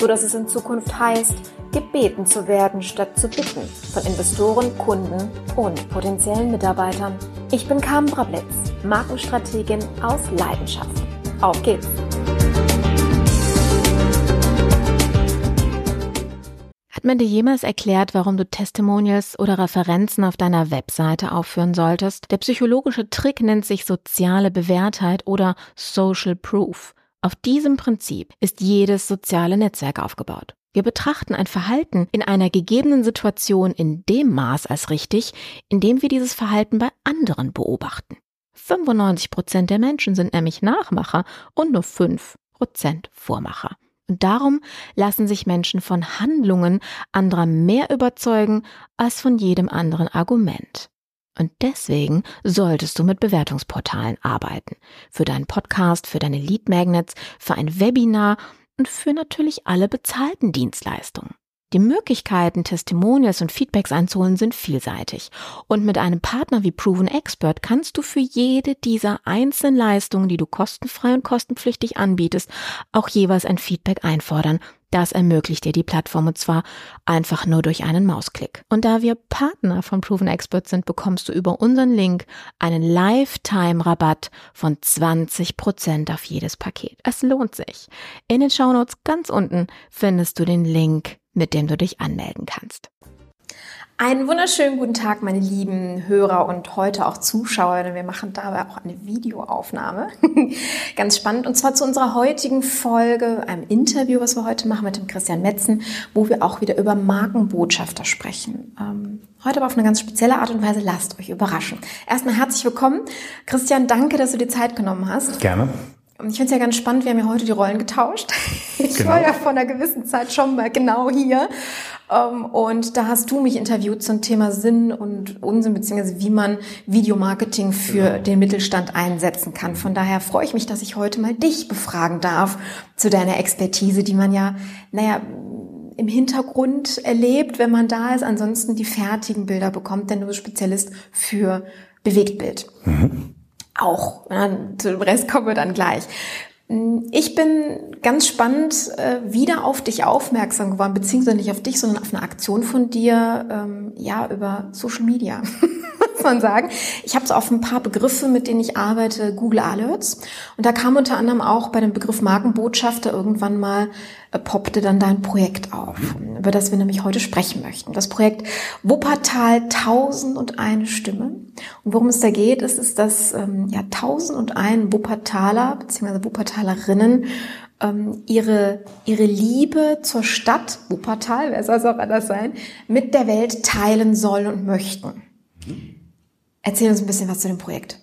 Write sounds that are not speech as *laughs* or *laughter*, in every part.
so dass es in Zukunft heißt, gebeten zu werden statt zu bitten von Investoren, Kunden und potenziellen Mitarbeitern. Ich bin Carmen Brablitz, Markenstrategin aus Leidenschaft. Auf geht's! Hat man dir jemals erklärt, warum du Testimonials oder Referenzen auf deiner Webseite aufführen solltest? Der psychologische Trick nennt sich soziale Bewährtheit oder Social Proof. Auf diesem Prinzip ist jedes soziale Netzwerk aufgebaut. Wir betrachten ein Verhalten in einer gegebenen Situation in dem Maß als richtig, in dem wir dieses Verhalten bei anderen beobachten. 95 Prozent der Menschen sind nämlich Nachmacher und nur 5 Prozent Vormacher. Und darum lassen sich Menschen von Handlungen anderer mehr überzeugen als von jedem anderen Argument. Und deswegen solltest du mit Bewertungsportalen arbeiten. Für deinen Podcast, für deine Lead Magnets, für ein Webinar und für natürlich alle bezahlten Dienstleistungen. Die Möglichkeiten, Testimonials und Feedbacks einzuholen, sind vielseitig. Und mit einem Partner wie Proven Expert kannst du für jede dieser einzelnen Leistungen, die du kostenfrei und kostenpflichtig anbietest, auch jeweils ein Feedback einfordern das ermöglicht dir die Plattform und zwar einfach nur durch einen Mausklick. Und da wir Partner von Proven Expert sind, bekommst du über unseren Link einen Lifetime-Rabatt von 20% auf jedes Paket. Es lohnt sich. In den Shownotes ganz unten findest du den Link, mit dem du dich anmelden kannst. Einen wunderschönen guten Tag, meine lieben Hörer und heute auch Zuschauer, denn wir machen dabei auch eine Videoaufnahme. *laughs* Ganz spannend. Und zwar zu unserer heutigen Folge, einem Interview, was wir heute machen mit dem Christian Metzen, wo wir auch wieder über Markenbotschafter sprechen. Ähm, heute aber auf eine ganz spezielle Art und Weise. Lasst euch überraschen. Erstmal herzlich willkommen. Christian, danke, dass du dir Zeit genommen hast. Gerne. Ich finde es ja ganz spannend, wir haben ja heute die Rollen getauscht. *laughs* Ich genau. war ja vor einer gewissen Zeit schon mal genau hier. Ähm, und da hast du mich interviewt zum Thema Sinn und Unsinn, beziehungsweise wie man Videomarketing für genau. den Mittelstand einsetzen kann. Von daher freue ich mich, dass ich heute mal dich befragen darf zu deiner Expertise, die man ja, naja, im Hintergrund erlebt, wenn man da ist, ansonsten die fertigen Bilder bekommt, denn du bist Spezialist für Bewegtbild. Mhm auch. Zu dem Rest kommen wir dann gleich. Ich bin ganz spannend äh, wieder auf dich aufmerksam geworden, beziehungsweise nicht auf dich, sondern auf eine Aktion von dir, ähm, ja, über Social Media, *laughs* muss man sagen. Ich habe so auf ein paar Begriffe, mit denen ich arbeite, Google Alerts. Und da kam unter anderem auch bei dem Begriff Markenbotschafter irgendwann mal äh, poppte dann dein Projekt auf, über das wir nämlich heute sprechen möchten. Das Projekt Wuppertal 1001 Stimme. Und worum es da geht, ist, ist dass ähm, ja 1001 Wuppertaler bzw. Wuppertalerinnen ähm, ihre, ihre Liebe zur Stadt Wuppertal, wer soll es auch anders sein, mit der Welt teilen sollen und möchten. Erzähl uns ein bisschen was zu dem Projekt.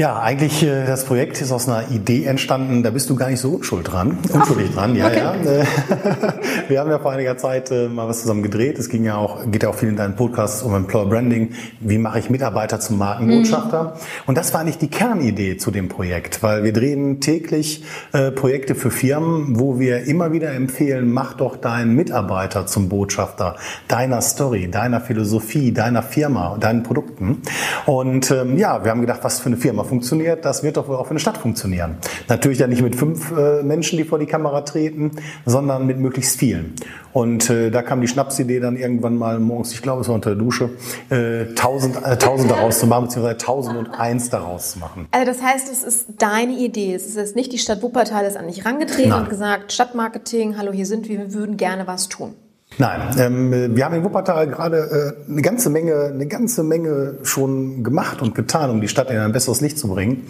Ja, eigentlich äh, das Projekt ist aus einer Idee entstanden, da bist du gar nicht so unschuld dran. Unschuldig dran, ja, okay. ja. *laughs* Wir haben ja vor einiger Zeit äh, mal was zusammen gedreht. Es ging ja auch, geht ja auch viel in deinen Podcasts um Employer Branding. Wie mache ich Mitarbeiter zum Markenbotschafter? Mhm. Und das war eigentlich die Kernidee zu dem Projekt, weil wir drehen täglich äh, Projekte für Firmen, wo wir immer wieder empfehlen, mach doch deinen Mitarbeiter zum Botschafter deiner Story, deiner Philosophie, deiner Firma, deinen Produkten. Und ähm, ja, wir haben gedacht, was für eine Firma funktioniert, das wird doch wohl auch für eine Stadt funktionieren. Natürlich ja nicht mit fünf äh, Menschen, die vor die Kamera treten, sondern mit möglichst vielen. Und äh, da kam die Schnapsidee dann irgendwann mal morgens, ich glaube es war unter der Dusche, äh, tausend, äh, tausend daraus zu machen, beziehungsweise tausend und eins daraus zu machen. Also das heißt, es ist deine Idee. Es ist jetzt nicht die Stadt Wuppertal ist an dich rangetreten Nein. und gesagt, Stadtmarketing, hallo, hier sind wir, wir würden gerne was tun. Nein, ähm, wir haben in Wuppertal gerade äh, eine ganze Menge, eine ganze Menge schon gemacht und getan, um die Stadt in ein besseres Licht zu bringen.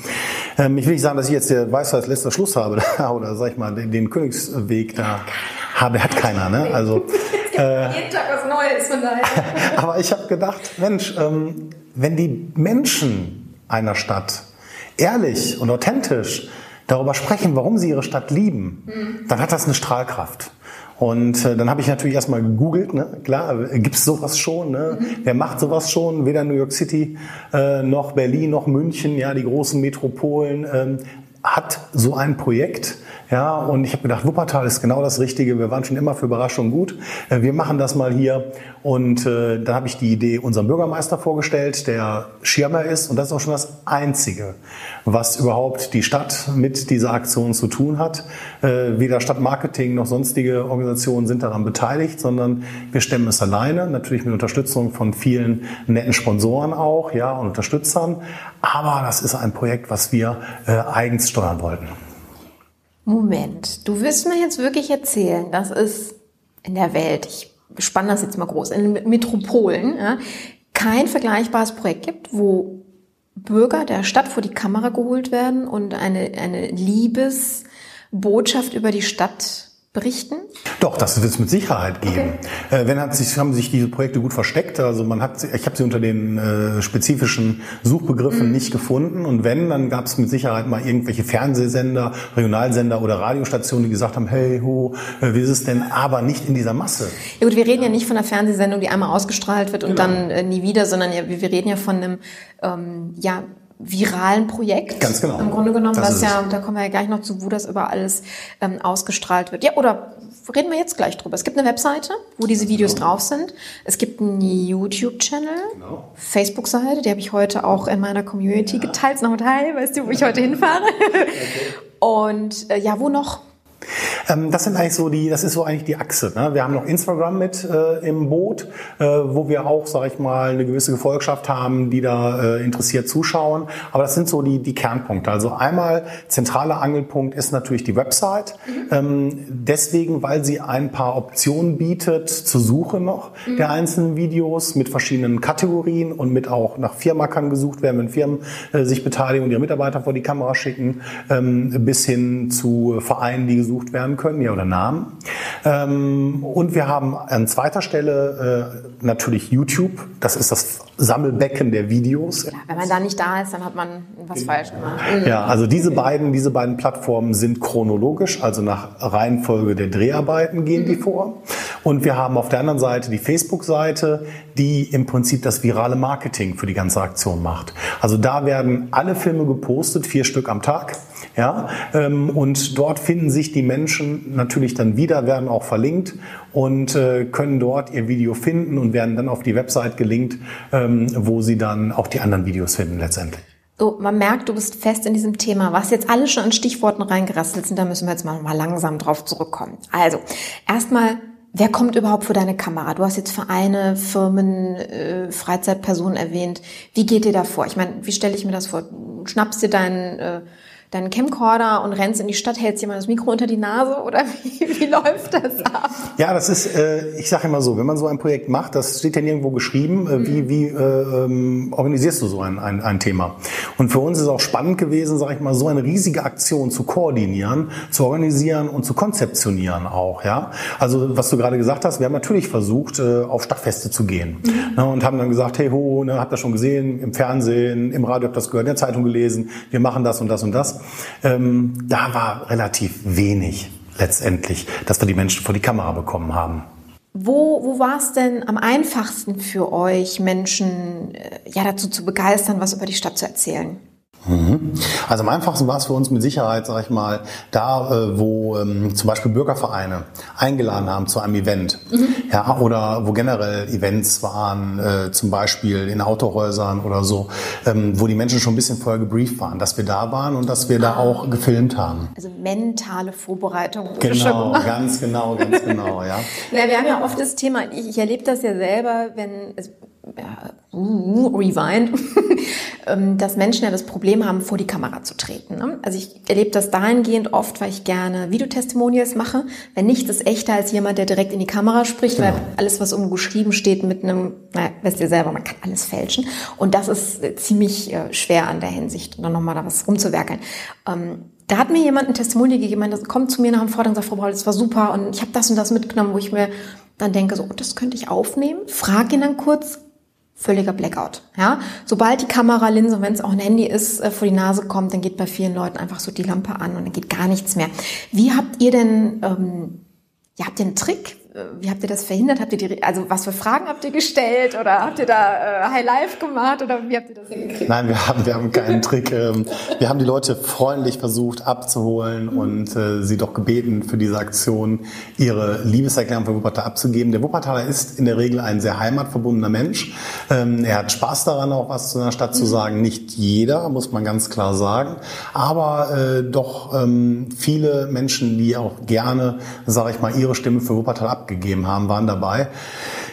Ähm, ich will nicht sagen, dass ich jetzt der Weisheit letzter Schluss habe *laughs* oder sag ich mal den, den Königsweg da habe, hat keiner. Ne? Also *laughs* äh, jeden Tag was Neues von daher. *laughs* aber ich habe gedacht, Mensch, ähm, wenn die Menschen einer Stadt ehrlich und authentisch darüber sprechen, warum sie ihre Stadt lieben, mhm. dann hat das eine Strahlkraft. Und äh, dann habe ich natürlich erstmal gegoogelt, ne? klar, gibt's sowas schon? Ne? Mhm. Wer macht sowas schon? Weder New York City äh, noch Berlin noch München, ja, die großen Metropolen ähm, hat so ein Projekt. Ja, und ich habe gedacht, Wuppertal ist genau das Richtige. Wir waren schon immer für Überraschung gut. Äh, wir machen das mal hier. Und äh, dann habe ich die Idee unserem Bürgermeister vorgestellt, der Schirmer ist. Und das ist auch schon das Einzige, was überhaupt die Stadt mit dieser Aktion zu tun hat. Äh, weder Stadtmarketing noch sonstige Organisationen sind daran beteiligt, sondern wir stemmen es alleine. Natürlich mit Unterstützung von vielen netten Sponsoren auch, ja, und Unterstützern. Aber das ist ein Projekt, was wir äh, eigens steuern wollten. Moment, du willst mir jetzt wirklich erzählen, dass es in der Welt, ich spanne das jetzt mal groß, in Metropolen, ja, kein vergleichbares Projekt gibt, wo Bürger der Stadt vor die Kamera geholt werden und eine, eine Liebesbotschaft über die Stadt berichten? Doch, das wird es mit Sicherheit geben. Okay. Äh, wenn hat sich, haben sich diese Projekte gut versteckt, also man hat, ich habe sie unter den äh, spezifischen Suchbegriffen mhm. nicht gefunden und wenn, dann gab es mit Sicherheit mal irgendwelche Fernsehsender, Regionalsender oder Radiostationen, die gesagt haben, hey, ho, äh, wie ist es denn, aber nicht in dieser Masse. Ja gut, wir reden ja nicht von einer Fernsehsendung, die einmal ausgestrahlt wird und genau. dann äh, nie wieder, sondern ja, wir reden ja von einem ähm, ja viralen Projekt. Ganz genau. Im Grunde genommen, das was ja, da kommen wir ja gleich noch zu, wo das über alles ähm, ausgestrahlt wird. Ja, oder reden wir jetzt gleich drüber. Es gibt eine Webseite, wo diese Videos genau. drauf sind. Es gibt einen YouTube-Channel, genau. Facebook-Seite, die habe ich heute auch in meiner Community ja. geteilt. Noch ein Teil, weißt du, wo ich heute hinfahre. *laughs* Okay. Und äh, ja, wo noch? Ähm, das sind eigentlich so die, das ist so eigentlich die Achse. Ne? Wir haben noch Instagram mit äh, im Boot, äh, wo wir auch, sage ich mal, eine gewisse Gefolgschaft haben, die da äh, interessiert zuschauen. Aber das sind so die, die Kernpunkte. Also einmal zentraler Angelpunkt ist natürlich die Website. Mhm. Ähm, deswegen, weil sie ein paar Optionen bietet zur Suche noch mhm. der einzelnen Videos mit verschiedenen Kategorien und mit auch nach Firma kann gesucht werden, wenn Firmen äh, sich beteiligen und ihre Mitarbeiter vor die Kamera schicken, ähm, bis hin zu Vereinen, die gesucht werden können, ja oder Namen. Ähm, und wir haben an zweiter Stelle äh, natürlich YouTube. Das ist das Sammelbecken der Videos. Ja, wenn man da nicht da ist, dann hat man was falsch gemacht. Ja, also diese beiden, diese beiden Plattformen sind chronologisch, also nach Reihenfolge der Dreharbeiten gehen die mhm. vor. Und wir haben auf der anderen Seite die Facebook-Seite, die im Prinzip das virale Marketing für die ganze Aktion macht. Also da werden alle Filme gepostet, vier Stück am Tag. Ja, ähm, und dort finden sich die Menschen natürlich dann wieder, werden auch verlinkt und äh, können dort ihr Video finden und werden dann auf die Website gelinkt, ähm, wo sie dann auch die anderen Videos finden letztendlich. So, man merkt, du bist fest in diesem Thema. Was jetzt alles schon an Stichworten reingerasselt sind, da müssen wir jetzt mal, mal langsam drauf zurückkommen. Also, erstmal Wer kommt überhaupt vor deine Kamera? Du hast jetzt Vereine, Firmen, äh, Freizeitpersonen erwähnt. Wie geht dir da vor? Ich meine, wie stelle ich mir das vor? Schnappst dir deinen äh, deinen Camcorder und rennst in die Stadt, hältst jemand das Mikro unter die Nase oder *laughs* wie, wie läuft das ab? Ja, das ist, äh, ich sage immer so, wenn man so ein Projekt macht, das steht ja nirgendwo geschrieben, äh, wie, wie äh, ähm, organisierst du so ein, ein, ein Thema? Und für uns ist auch spannend gewesen, sage ich mal, so eine riesige Aktion zu koordinieren, zu organisieren und zu konzeptionieren auch. Ja, Also was du gerade gesagt hast, wir haben natürlich versucht, äh, auf Stadtfeste zu gehen mhm. ne, und haben dann gesagt, hey ho, ne, habt ihr schon gesehen, im Fernsehen, im Radio habt ihr das gehört, in der Zeitung gelesen, wir machen das und das und das. Ähm, da war relativ wenig letztendlich, dass wir die Menschen vor die Kamera bekommen haben. Wo, wo war es denn am einfachsten für euch, Menschen äh, ja, dazu zu begeistern, was über die Stadt zu erzählen? Also am einfachsten war es für uns mit Sicherheit, sage ich mal, da, äh, wo ähm, zum Beispiel Bürgervereine eingeladen haben zu einem Event, mhm. ja, oder wo generell Events waren, äh, zum Beispiel in Autohäusern oder so, ähm, wo die Menschen schon ein bisschen vorher gebrieft waren, dass wir da waren und dass wir ah. da auch gefilmt haben. Also mentale Vorbereitung. Genau, *laughs* ganz genau, ganz genau, ja. ja. Wir haben ja oft das Thema, ich, ich erlebe das ja selber, wenn, also, ja, uh, rewind, *laughs* ähm, dass Menschen ja das Problem haben, vor die Kamera zu treten. Ne? Also ich erlebe das dahingehend oft, weil ich gerne Videotestimonials mache. Wenn nichts ist echter als jemand, der direkt in die Kamera spricht, genau. weil alles, was irgendwo geschrieben steht, mit einem, na, weißt ihr selber, man kann alles fälschen. Und das ist äh, ziemlich äh, schwer an der Hinsicht, dann nochmal da was rumzuwerkeln. Ähm, da hat mir jemand ein Testimonial gegeben, das kommt zu mir nach dem Vortrag und sagt, Frau Braul, das war super und ich habe das und das mitgenommen, wo ich mir dann denke, so, das könnte ich aufnehmen, frage ihn dann kurz, völliger Blackout. Ja, sobald die Kameralinse, wenn es auch ein Handy ist, äh, vor die Nase kommt, dann geht bei vielen Leuten einfach so die Lampe an und dann geht gar nichts mehr. Wie habt ihr denn, ähm, ja, habt ihr einen Trick? Wie habt ihr das verhindert? Habt ihr die, also was für Fragen habt ihr gestellt oder habt ihr da äh, High Life gemacht oder wie habt ihr das hingekriegt? Nein, wir haben, wir haben keinen Trick. Ähm, wir haben die Leute freundlich versucht abzuholen mhm. und äh, sie doch gebeten, für diese Aktion ihre Liebeserklärung für Wuppertal abzugeben. Der Wuppertaler ist in der Regel ein sehr heimatverbundener Mensch. Ähm, er hat Spaß daran, auch was zu einer Stadt zu mhm. sagen. Nicht jeder, muss man ganz klar sagen, aber äh, doch ähm, viele Menschen, die auch gerne, sage ich mal, ihre Stimme für Wuppertal abgegeben haben, waren dabei.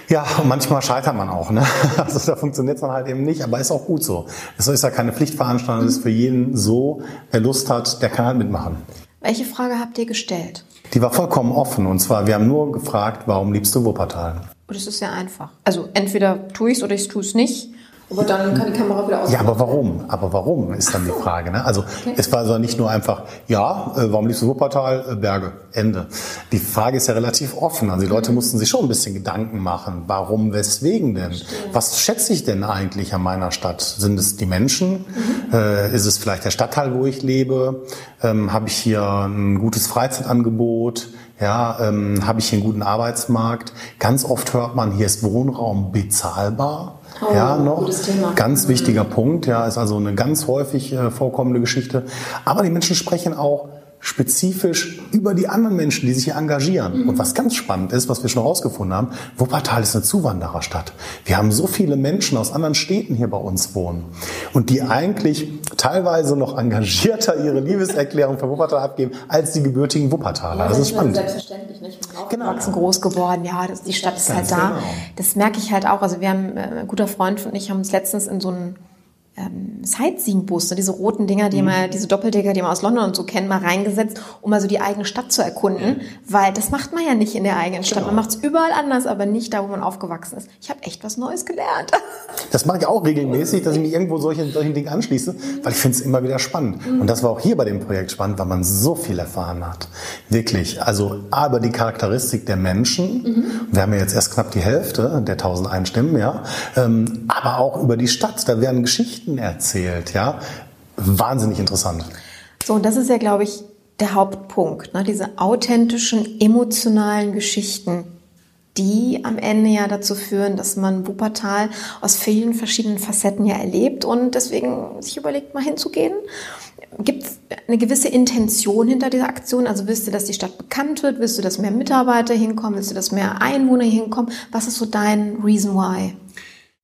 Ja, und manchmal scheitert man auch. Ne? *laughs* Also da funktioniert es dann halt eben nicht, aber ist auch gut so. Es ist ja keine Pflichtveranstaltung, es ist für jeden so, wer Lust hat, der kann halt mitmachen. Welche Frage habt ihr gestellt? Die war vollkommen offen und zwar, wir haben nur gefragt, warum liebst du Wuppertal? Das ist sehr einfach. Also entweder tue ich es oder ich tue es nicht. Aber dann kann die Kamera wieder aus. Ja, aber warum? Aber warum ist dann die Frage. Ne? Also okay. es war also nicht nur einfach, ja, äh, warum liebst du Wuppertal? Äh, Berge, Ende. Die Frage ist ja relativ offen. Also die Leute mhm. mussten sich schon ein bisschen Gedanken machen. Warum, weswegen denn? Verstehe. Was schätze ich denn eigentlich an meiner Stadt? Sind es die Menschen? Mhm. Äh, ist es vielleicht der Stadtteil, wo ich lebe? Ähm, Habe ich hier ein gutes Freizeitangebot? Ja, ähm, habe ich hier einen guten Arbeitsmarkt? Ganz oft hört man, hier ist Wohnraum bezahlbar. Oh, ja, noch. Ganz wichtiger mhm. Punkt, ja, ist also eine ganz häufig äh, vorkommende Geschichte. Aber die Menschen sprechen auch spezifisch über die anderen Menschen, die sich hier engagieren. Mhm. Und was ganz spannend ist, was wir schon herausgefunden haben, Wuppertal ist eine Zuwandererstadt. Wir haben so viele Menschen aus anderen Städten hier bei uns wohnen und die eigentlich teilweise noch engagierter ihre Liebeserklärung für Wuppertal abgeben als die gebürtigen Wuppertaler. Ja, das, das ist spannend. Selbstverständlich, nicht? Genau. groß geworden. Ja, das, die Stadt ist ganz halt da. Genau. Das merke ich halt auch. Also wir haben, äh, ein guter Freund und ich haben uns letztens in so einen ähm, Sightseeing-Bus, diese roten Dinger, die mhm. man, diese Doppeldecker, die man aus London und so kennt, mal reingesetzt, um mal so die eigene Stadt zu erkunden, weil das macht man ja nicht in der eigenen Stadt. Genau. Man macht es überall anders, aber nicht da, wo man aufgewachsen ist. Ich habe echt was Neues gelernt. *laughs* Das mache ich auch regelmäßig, dass ich mich irgendwo solchen, solchen Dingen anschließe, weil ich finde es immer wieder spannend. Mhm. Und das war auch hier bei dem Projekt spannend, weil man so viel erfahren hat. Wirklich. Also aber die Charakteristik der Menschen. Mhm. Wir haben ja jetzt erst knapp die Hälfte der 1001 Stimmen, ja. Ähm, aber auch über die Stadt. Da werden Geschichten Geschichten erzählt, ja. Wahnsinnig interessant. So, und das ist ja, glaube ich, der Hauptpunkt, ne? diese authentischen, emotionalen Geschichten, die am Ende ja dazu führen, dass man Wuppertal aus vielen verschiedenen Facetten ja erlebt und deswegen sich überlegt, mal hinzugehen. Gibt es eine gewisse Intention hinter dieser Aktion? Also willst du, dass die Stadt bekannt wird? Willst du, dass mehr Mitarbeiter hinkommen? Willst du, dass mehr Einwohner hinkommen? Was ist so dein Reason why?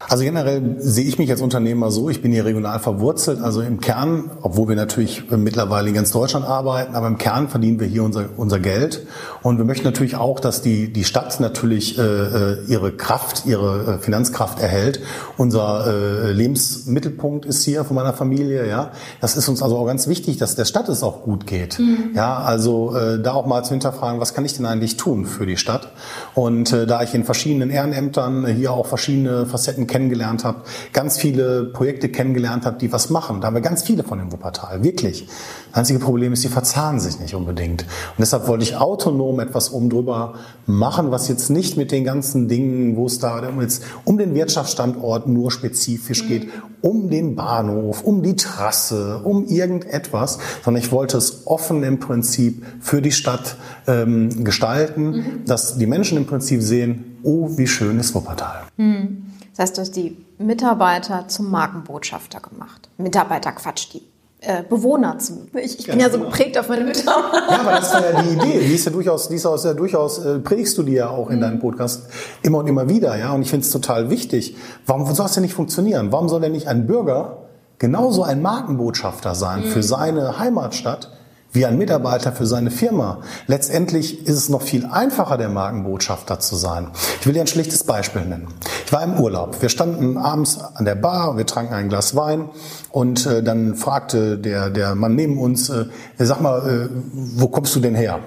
Also generell sehe ich mich als Unternehmer so, ich bin hier regional verwurzelt. Also im Kern, obwohl wir natürlich mittlerweile in ganz Deutschland arbeiten, aber im Kern verdienen wir hier unser, unser Geld. Und wir möchten natürlich auch, dass die, die Stadt natürlich äh, äh ihre Kraft, ihre äh, Finanzkraft erhält. Unser äh, Lebensmittelpunkt ist hier von meiner Familie. Ja, Das ist uns also auch ganz wichtig, dass der Stadt es auch gut geht. Mhm. Ja, Also äh, da auch mal zu hinterfragen, was kann ich denn eigentlich tun für die Stadt? Und äh, da ich in verschiedenen Ehrenämtern hier auch verschiedene Facetten kennengelernt habe, ganz viele Projekte kennengelernt habe, die was machen. Da haben wir ganz viele von im Wuppertal, wirklich. Das einzige Problem ist, die verzahnen sich nicht unbedingt. Und deshalb wollte ich autonom etwas oben drüber machen, was jetzt nicht mit den ganzen Dingen, wo es da jetzt um den Wirtschaftsstandort nur spezifisch geht, um den Bahnhof, um die Trasse, um irgendetwas, sondern ich wollte es offen im Prinzip für die Stadt ähm, gestalten, mhm. dass die Menschen im Prinzip sehen, oh, wie schön ist Wuppertal. Mhm. Das heißt, du hast die Mitarbeiter zum Markenbotschafter gemacht. Mitarbeiter, Quatsch, die äh, Bewohner zum. Ich, ich bin ja, so genau. geprägt auf meine Mitarbeiter. Ja, aber das war ja die Idee. Die ist ja durchaus, die ist ja durchaus, äh, predigst du die ja auch in mhm. deinem Podcast immer und immer wieder, ja. Und ich finde es total wichtig. Warum soll es denn nicht funktionieren? Warum soll denn nicht ein Bürger genauso ein Markenbotschafter sein mhm. für seine Heimatstadt? Wie ein Mitarbeiter für seine Firma. Letztendlich ist es noch viel einfacher, der Markenbotschafter zu sein. Ich will dir ein schlichtes Beispiel nennen. Ich war im Urlaub. Wir standen abends an der Bar, wir tranken ein Glas Wein und äh, dann fragte der, der Mann neben uns, äh, sag mal, äh, wo kommst du denn her?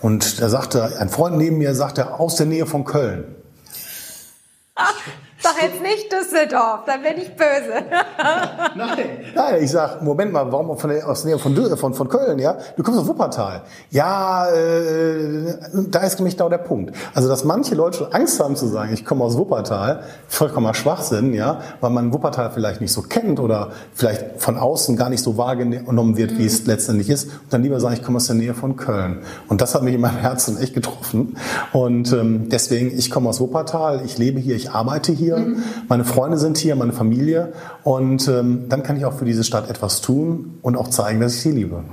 Und da sagte ein Freund neben mir, sagte, aus der Nähe von Köln. *laughs* Sag jetzt nicht Düsseldorf, dann bin ich böse. *laughs* Nein, nein, ich sag, Moment mal, warum von der, aus der Nähe von, von, von Köln, ja? Du kommst aus Wuppertal. Ja, äh, da ist nämlich genau der Punkt. Also, dass manche Leute schon Angst haben zu sagen, ich komme aus Wuppertal, vollkommener Schwachsinn, ja, weil man Wuppertal vielleicht nicht so kennt oder vielleicht von außen gar nicht so wahrgenommen wird, wie es mhm. letztendlich ist. Und dann lieber sagen, ich komme aus der Nähe von Köln. Und das hat mich in meinem Herzen echt getroffen. Und ähm, deswegen, ich komme aus Wuppertal, ich lebe hier, ich arbeite hier hier, mhm. meine Freunde sind hier, meine Familie und ähm, dann kann ich auch für diese Stadt etwas tun und auch zeigen, dass ich sie liebe.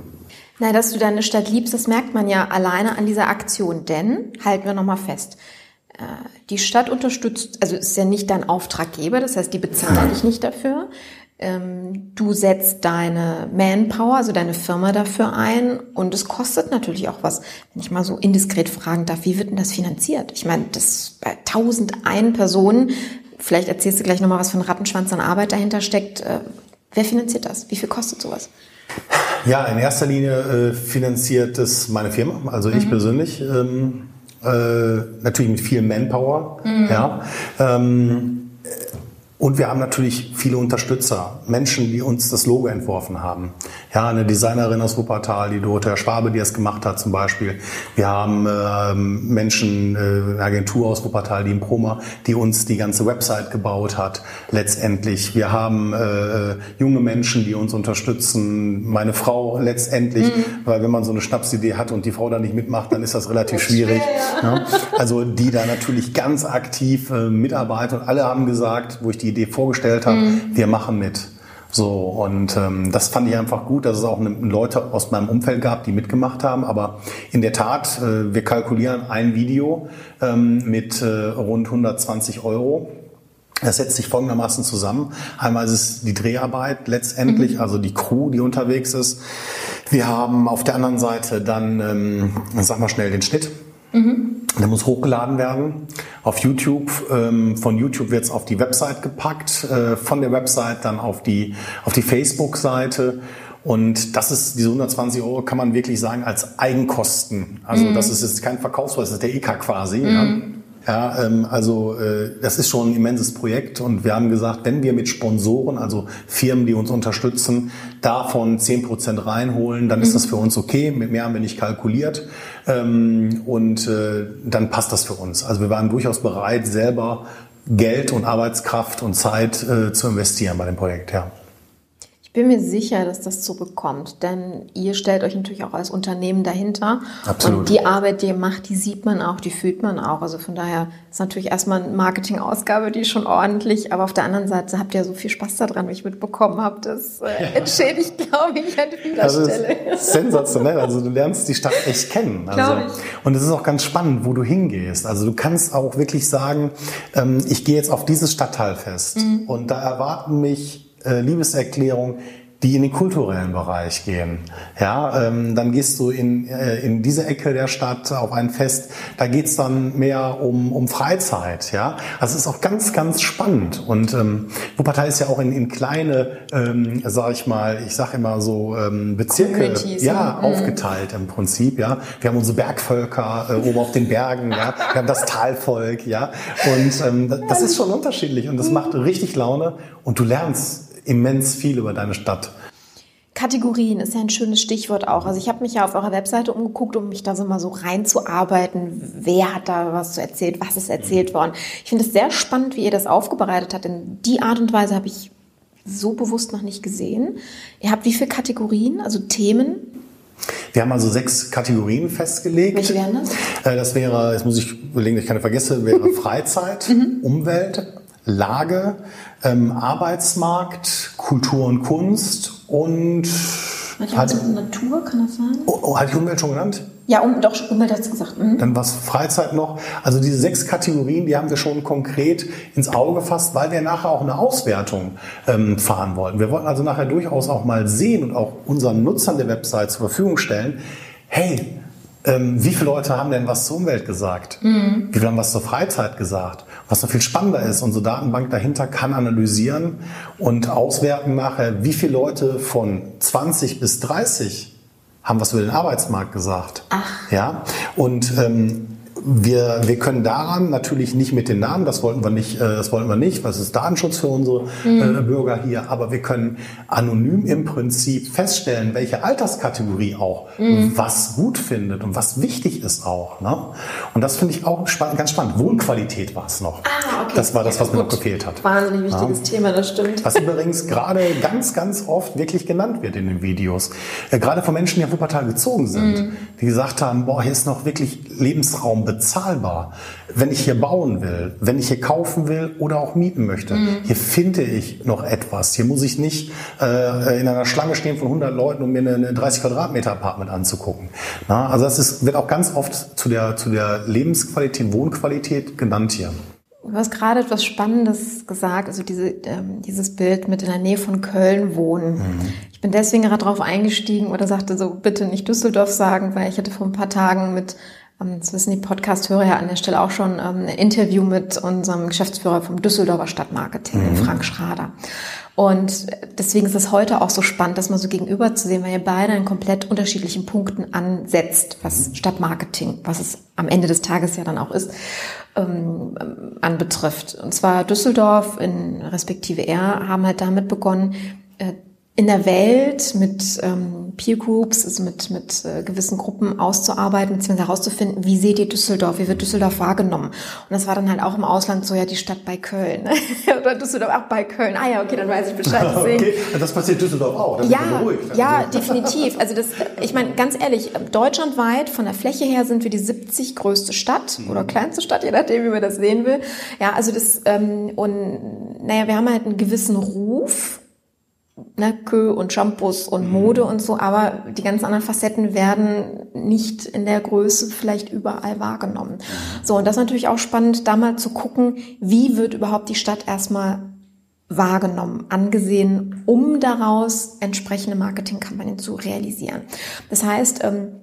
Na, dass du deine Stadt liebst, das merkt man ja alleine an dieser Aktion, denn, halten wir nochmal fest, äh, die Stadt unterstützt, also ist ja nicht dein Auftraggeber, das heißt, die bezahlen dich nicht dafür. Ähm, du setzt deine Manpower, also deine Firma dafür ein und es kostet natürlich auch was. Wenn ich mal so indiskret fragen darf, wie wird denn das finanziert? Ich meine, das bei 1001 Personen Vielleicht erzählst du gleich nochmal, was für ein Rattenschwanz an Arbeit dahinter steckt. Äh, wer finanziert das? Wie viel kostet sowas? Ja, in erster Linie äh, finanziert es meine Firma, also ich mhm. persönlich. Ähm, äh, natürlich mit viel Manpower. Mhm. Ja. Ähm, und wir haben natürlich viele Unterstützer, Menschen, die uns das Logo entworfen haben. Ja, eine Designerin aus Wuppertal, die Dorothea Schwabe, die es gemacht hat zum Beispiel. Wir haben äh, Menschen, äh, eine Agentur aus Wuppertal, die im Proma, die uns die ganze Website gebaut hat, letztendlich. Wir haben äh, junge Menschen, die uns unterstützen. Meine Frau letztendlich, mhm. weil wenn man so eine Schnapsidee hat und die Frau da nicht mitmacht, dann ist das relativ schwierig. Ja. Ja. Also die da natürlich ganz aktiv äh, mitarbeiten und alle haben gesagt, wo ich die Idee vorgestellt habe, mhm. wir machen mit. So, und ähm, das fand ich einfach gut, dass es auch ne, Leute aus meinem Umfeld gab, die mitgemacht haben. Aber in der Tat, äh, wir kalkulieren ein Video ähm, mit äh, rund 120 Euro. Das setzt sich folgendermaßen zusammen. Einmal ist es die Dreharbeit letztendlich, mhm. also die Crew, die unterwegs ist. Wir haben auf der anderen Seite dann, ähm, sag mal schnell, den Schnitt. Mhm. Der muss hochgeladen werden auf YouTube. Ähm, von YouTube wird es auf die Website gepackt, äh, von der Website dann auf die, auf die Facebook-Seite. Und das ist, diese 120 Euro kann man wirklich sagen als Eigenkosten. Also mhm. das ist jetzt kein Verkaufspreis, das ist der EK quasi. Mhm. Ja. Ja, ähm, also äh, das ist schon ein immenses Projekt und wir haben gesagt, wenn wir mit Sponsoren, also Firmen, die uns unterstützen, davon zehn Prozent reinholen, dann ist mhm. das für uns okay. Mit mehr haben wir nicht kalkuliert ähm, und äh, dann passt das für uns. Also wir waren durchaus bereit, selber Geld und Arbeitskraft und Zeit äh, zu investieren bei dem Projekt. Ja bin mir sicher, dass das zurückkommt, denn ihr stellt euch natürlich auch als Unternehmen dahinter. Absolut. Und die Arbeit, die ihr macht, die sieht man auch, die fühlt man auch. Also von daher ist natürlich erstmal eine Marketingausgabe, die ist schon ordentlich, aber auf der anderen Seite habt ihr so viel Spaß daran, wie ich mitbekommen habe. Das äh, entschädigt, glaube ich, an vieler also Stelle. sensationell. Also du lernst die Stadt echt kennen. Also, und es ist auch ganz spannend, wo du hingehst. Also du kannst auch wirklich sagen, ähm, ich gehe jetzt auf dieses Stadtteilfest mhm. und da erwarten mich äh, Liebeserklärung, die in den kulturellen Bereich gehen. Ja, ähm, dann gehst du in, äh, in diese Ecke der Stadt auf ein Fest, da geht's dann mehr um, um Freizeit. Ja, also es ist auch ganz, ganz spannend. Und ähm, Wuppertal ist ja auch in, in kleine, ähm, sag ich mal, ich sag immer so ähm, Bezirke, ja, mhm. aufgeteilt im Prinzip. Ja, wir haben unsere Bergvölker äh, oben auf den Bergen. Ja, wir haben das Talvolk. Ja, und ähm, das ist schon unterschiedlich und das macht richtig Laune und du lernst immens viel über deine Stadt. Kategorien ist ja ein schönes Stichwort auch. Also ich habe mich ja auf eurer Webseite umgeguckt, um mich da so mal so reinzuarbeiten. Wer hat da was zu erzählt? Was ist erzählt worden? Ich finde es sehr spannend, wie ihr das aufbereitet habt. Denn die Art und Weise habe ich so bewusst noch nicht gesehen. Ihr habt wie viele Kategorien, also Themen? Wir haben also sechs Kategorien festgelegt. Welche wären das? Äh, das wäre, jetzt muss ich überlegen, dass ich keine vergesse, wäre *laughs* Freizeit, mhm. Umwelt, Lage, ähm, Arbeitsmarkt, Kultur und Kunst und hat, Natur, kann das sein? Oh, oh, hatte ich Umwelt schon genannt? Ja, um, doch, Umwelt hat es gesagt. Mhm. Dann was Freizeit noch. Also diese sechs Kategorien, die haben wir schon konkret ins Auge gefasst, weil wir nachher auch eine Auswertung ähm, fahren wollten. Wir wollten also nachher durchaus auch mal sehen und auch unseren Nutzern der Website zur Verfügung stellen, hey, ähm, wie viele Leute haben denn was zur Umwelt gesagt? Mhm. Wie viele haben was zur Freizeit gesagt? Was noch viel spannender ist, unsere Datenbank dahinter kann analysieren und auswerten nachher, wie viele Leute von 20 bis 30 haben was über den Arbeitsmarkt gesagt. Ach. Ja, und ähm, wir, wir können daran natürlich nicht mit den Namen, das wollten wir nicht, äh, das wollten wir nicht, was ist Datenschutz für unsere mhm. äh, Bürger hier, aber wir können anonym im Prinzip feststellen, welche Alterskategorie auch mhm. was gut findet und was wichtig ist auch. Ne? Und das finde ich auch spa ganz spannend. Wohnqualität war es noch. Ah, okay. Das war das, was ja, mir noch gefehlt hat. Wahnsinnig wichtiges ja. Thema, das stimmt. Was übrigens gerade ganz, ganz oft wirklich genannt wird in den Videos. Äh, gerade von Menschen, die auf Wuppertal gezogen sind, mhm. die gesagt haben, boah, hier ist noch wirklich Lebensraum bezahlbar. Wenn ich hier bauen will, wenn ich hier kaufen will oder auch mieten möchte, mhm. hier finde ich noch etwas. Hier muss ich nicht äh, in einer Schlange stehen von 100 Leuten, um mir eine 30 Quadratmeter Apartment anzugucken. Na, also das ist, wird auch ganz oft zu der, zu der Lebensqualität, Wohnqualität genannt hier. Du hast gerade etwas Spannendes gesagt, also diese, ähm, dieses Bild mit in der Nähe von Köln wohnen. Mhm. Ich bin deswegen gerade drauf eingestiegen oder sagte so, bitte nicht Düsseldorf sagen, weil ich hatte vor ein paar Tagen mit das wissen die Podcast-Hörer ja an der Stelle auch schon, ähm, ein Interview mit unserem Geschäftsführer vom Düsseldorfer Stadtmarketing, mhm. Frank Schrader. Und deswegen ist es heute auch so spannend, das mal so gegenüber zu sehen, weil ihr beide an komplett unterschiedlichen Punkten ansetzt, was Stadtmarketing, was es am Ende des Tages ja dann auch ist, ähm, anbetrifft. Und zwar Düsseldorf in respektive er haben halt damit begonnen, äh, in der Welt mit ähm, Peer Groups, also mit, mit äh, gewissen Gruppen auszuarbeiten, beziehungsweise herauszufinden, wie seht ihr Düsseldorf, wie wird Düsseldorf wahrgenommen? Und das war dann halt auch im Ausland so, ja, die Stadt bei Köln. *laughs* Oder Düsseldorf auch bei Köln. Ah ja, okay, dann weiß ich Bescheid. *laughs* Deswegen. okay, das passiert Düsseldorf auch. Das ja, ja, definitiv. Also das, ich meine, ganz ehrlich, deutschlandweit von der Fläche her sind wir die 70 größte Stadt mhm. oder kleinste Stadt, je nachdem, wie man das sehen will. Ja, also das, ähm, und naja, wir haben halt einen gewissen Ruf ne, Kö und Shampoos und mhm. Mode und so, aber die ganzen anderen Facetten werden nicht in der Größe vielleicht überall wahrgenommen. Mhm. So, und das ist natürlich auch spannend, da mal zu gucken, wie wird überhaupt die Stadt erstmal wahrgenommen, angesehen, um daraus entsprechende Marketingkampagnen zu realisieren. Das heißt, ähm,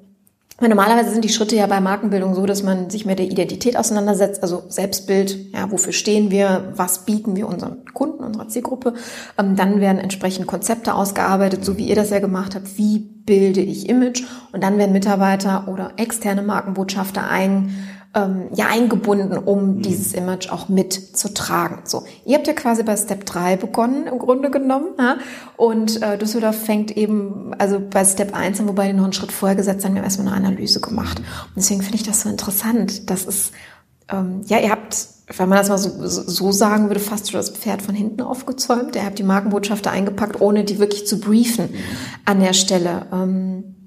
Normalerweise sind die Schritte ja bei Markenbildung so, dass man sich mit der Identität auseinandersetzt, also Selbstbild, ja, wofür stehen wir, was bieten wir unseren Kunden, unserer Zielgruppe. Ähm, dann werden entsprechend Konzepte ausgearbeitet, so wie ihr das ja gemacht habt, wie bilde ich Image und dann werden Mitarbeiter oder externe Markenbotschafter ein ähm, ja eingebunden, um mhm. dieses Image auch mitzutragen. So, ihr habt ja quasi bei Step 3 begonnen, im Grunde genommen. Ja? Und äh, Düsseldorf fängt eben, also bei Step 1 an, wobei die noch einen Schritt vorher gesetzt haben, wir haben erstmal eine Analyse gemacht. Und deswegen finde ich das so interessant. Das ist, ähm, ja, ihr habt wenn man das mal so, so sagen würde, fast schon das Pferd von hinten aufgezäumt. Ihr habt die Markenbotschafter eingepackt, ohne die wirklich zu briefen mhm. an der Stelle. Ähm,